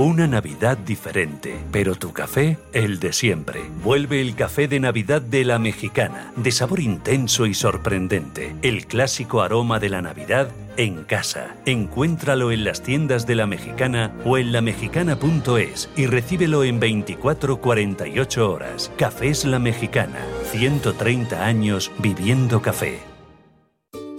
Una Navidad diferente, pero tu café, el de siempre. Vuelve el café de Navidad de la mexicana, de sabor intenso y sorprendente. El clásico aroma de la Navidad en casa. Encuéntralo en las tiendas de la mexicana o en lamexicana.es y recíbelo en 24-48 horas. Cafés La Mexicana, 130 años viviendo café.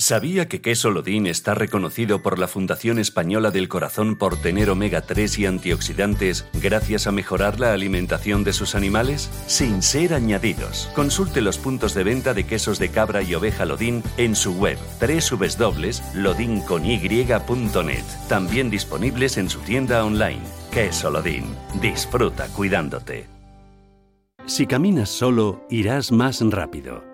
¿Sabía que queso Lodín está reconocido por la Fundación Española del Corazón por tener omega 3 y antioxidantes gracias a mejorar la alimentación de sus animales? Sin ser añadidos. Consulte los puntos de venta de quesos de cabra y oveja Lodín en su web www.lodincony.net. También disponibles en su tienda online. Queso Lodín. Disfruta cuidándote. Si caminas solo, irás más rápido.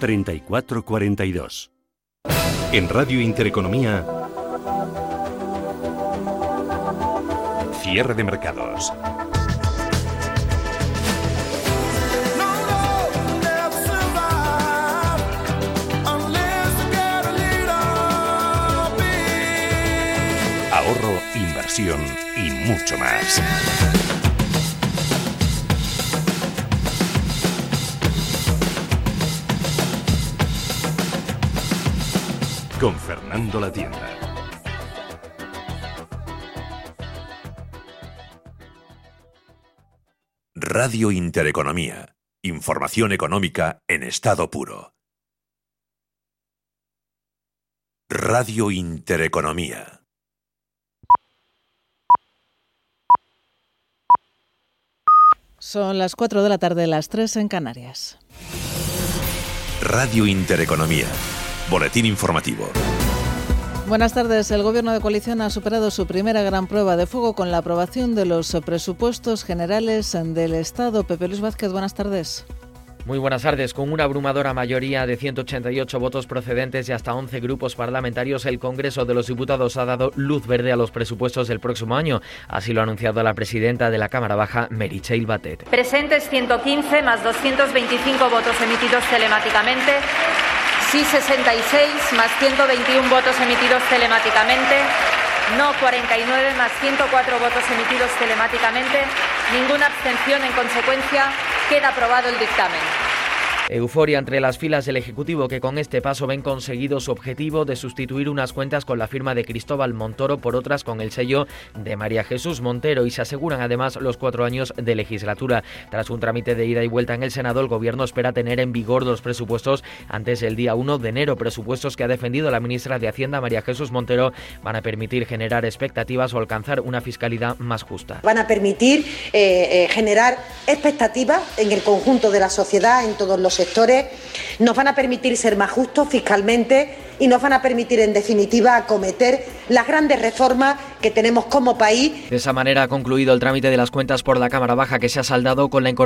3442. En Radio Intereconomía, cierre de mercados. Ahorro, inversión y mucho más. Con Fernando La Tienda. Radio Intereconomía. Información económica en estado puro. Radio Intereconomía. Son las 4 de la tarde, las 3 en Canarias. Radio Intereconomía. Boletín informativo. Buenas tardes. El Gobierno de coalición ha superado su primera gran prueba de fuego con la aprobación de los presupuestos generales del Estado. Pepe Luis Vázquez, buenas tardes. Muy buenas tardes. Con una abrumadora mayoría de 188 votos procedentes de hasta 11 grupos parlamentarios, el Congreso de los Diputados ha dado luz verde a los presupuestos del próximo año. Así lo ha anunciado la presidenta de la Cámara Baja, Meritxell Batet. Presentes 115 más 225 votos emitidos telemáticamente. Sí 66 más 121 votos emitidos telemáticamente. No 49 más 104 votos emitidos telemáticamente. Ninguna abstención. En consecuencia, queda aprobado el dictamen. Euforia entre las filas del Ejecutivo que con este paso ven conseguido su objetivo de sustituir unas cuentas con la firma de Cristóbal Montoro por otras con el sello de María Jesús Montero y se aseguran además los cuatro años de legislatura. Tras un trámite de ida y vuelta en el Senado, el Gobierno espera tener en vigor los presupuestos antes del día 1 de enero. Presupuestos que ha defendido la ministra de Hacienda, María Jesús Montero, van a permitir generar expectativas o alcanzar una fiscalidad más justa. Van a permitir eh, eh, generar expectativas en el conjunto de la sociedad, en todos sectores, nos van a permitir ser más justos fiscalmente y nos van a permitir, en definitiva, acometer las grandes reformas que tenemos como país. De esa manera ha concluido el trámite de las cuentas por la Cámara Baja que se ha saldado con la incorporación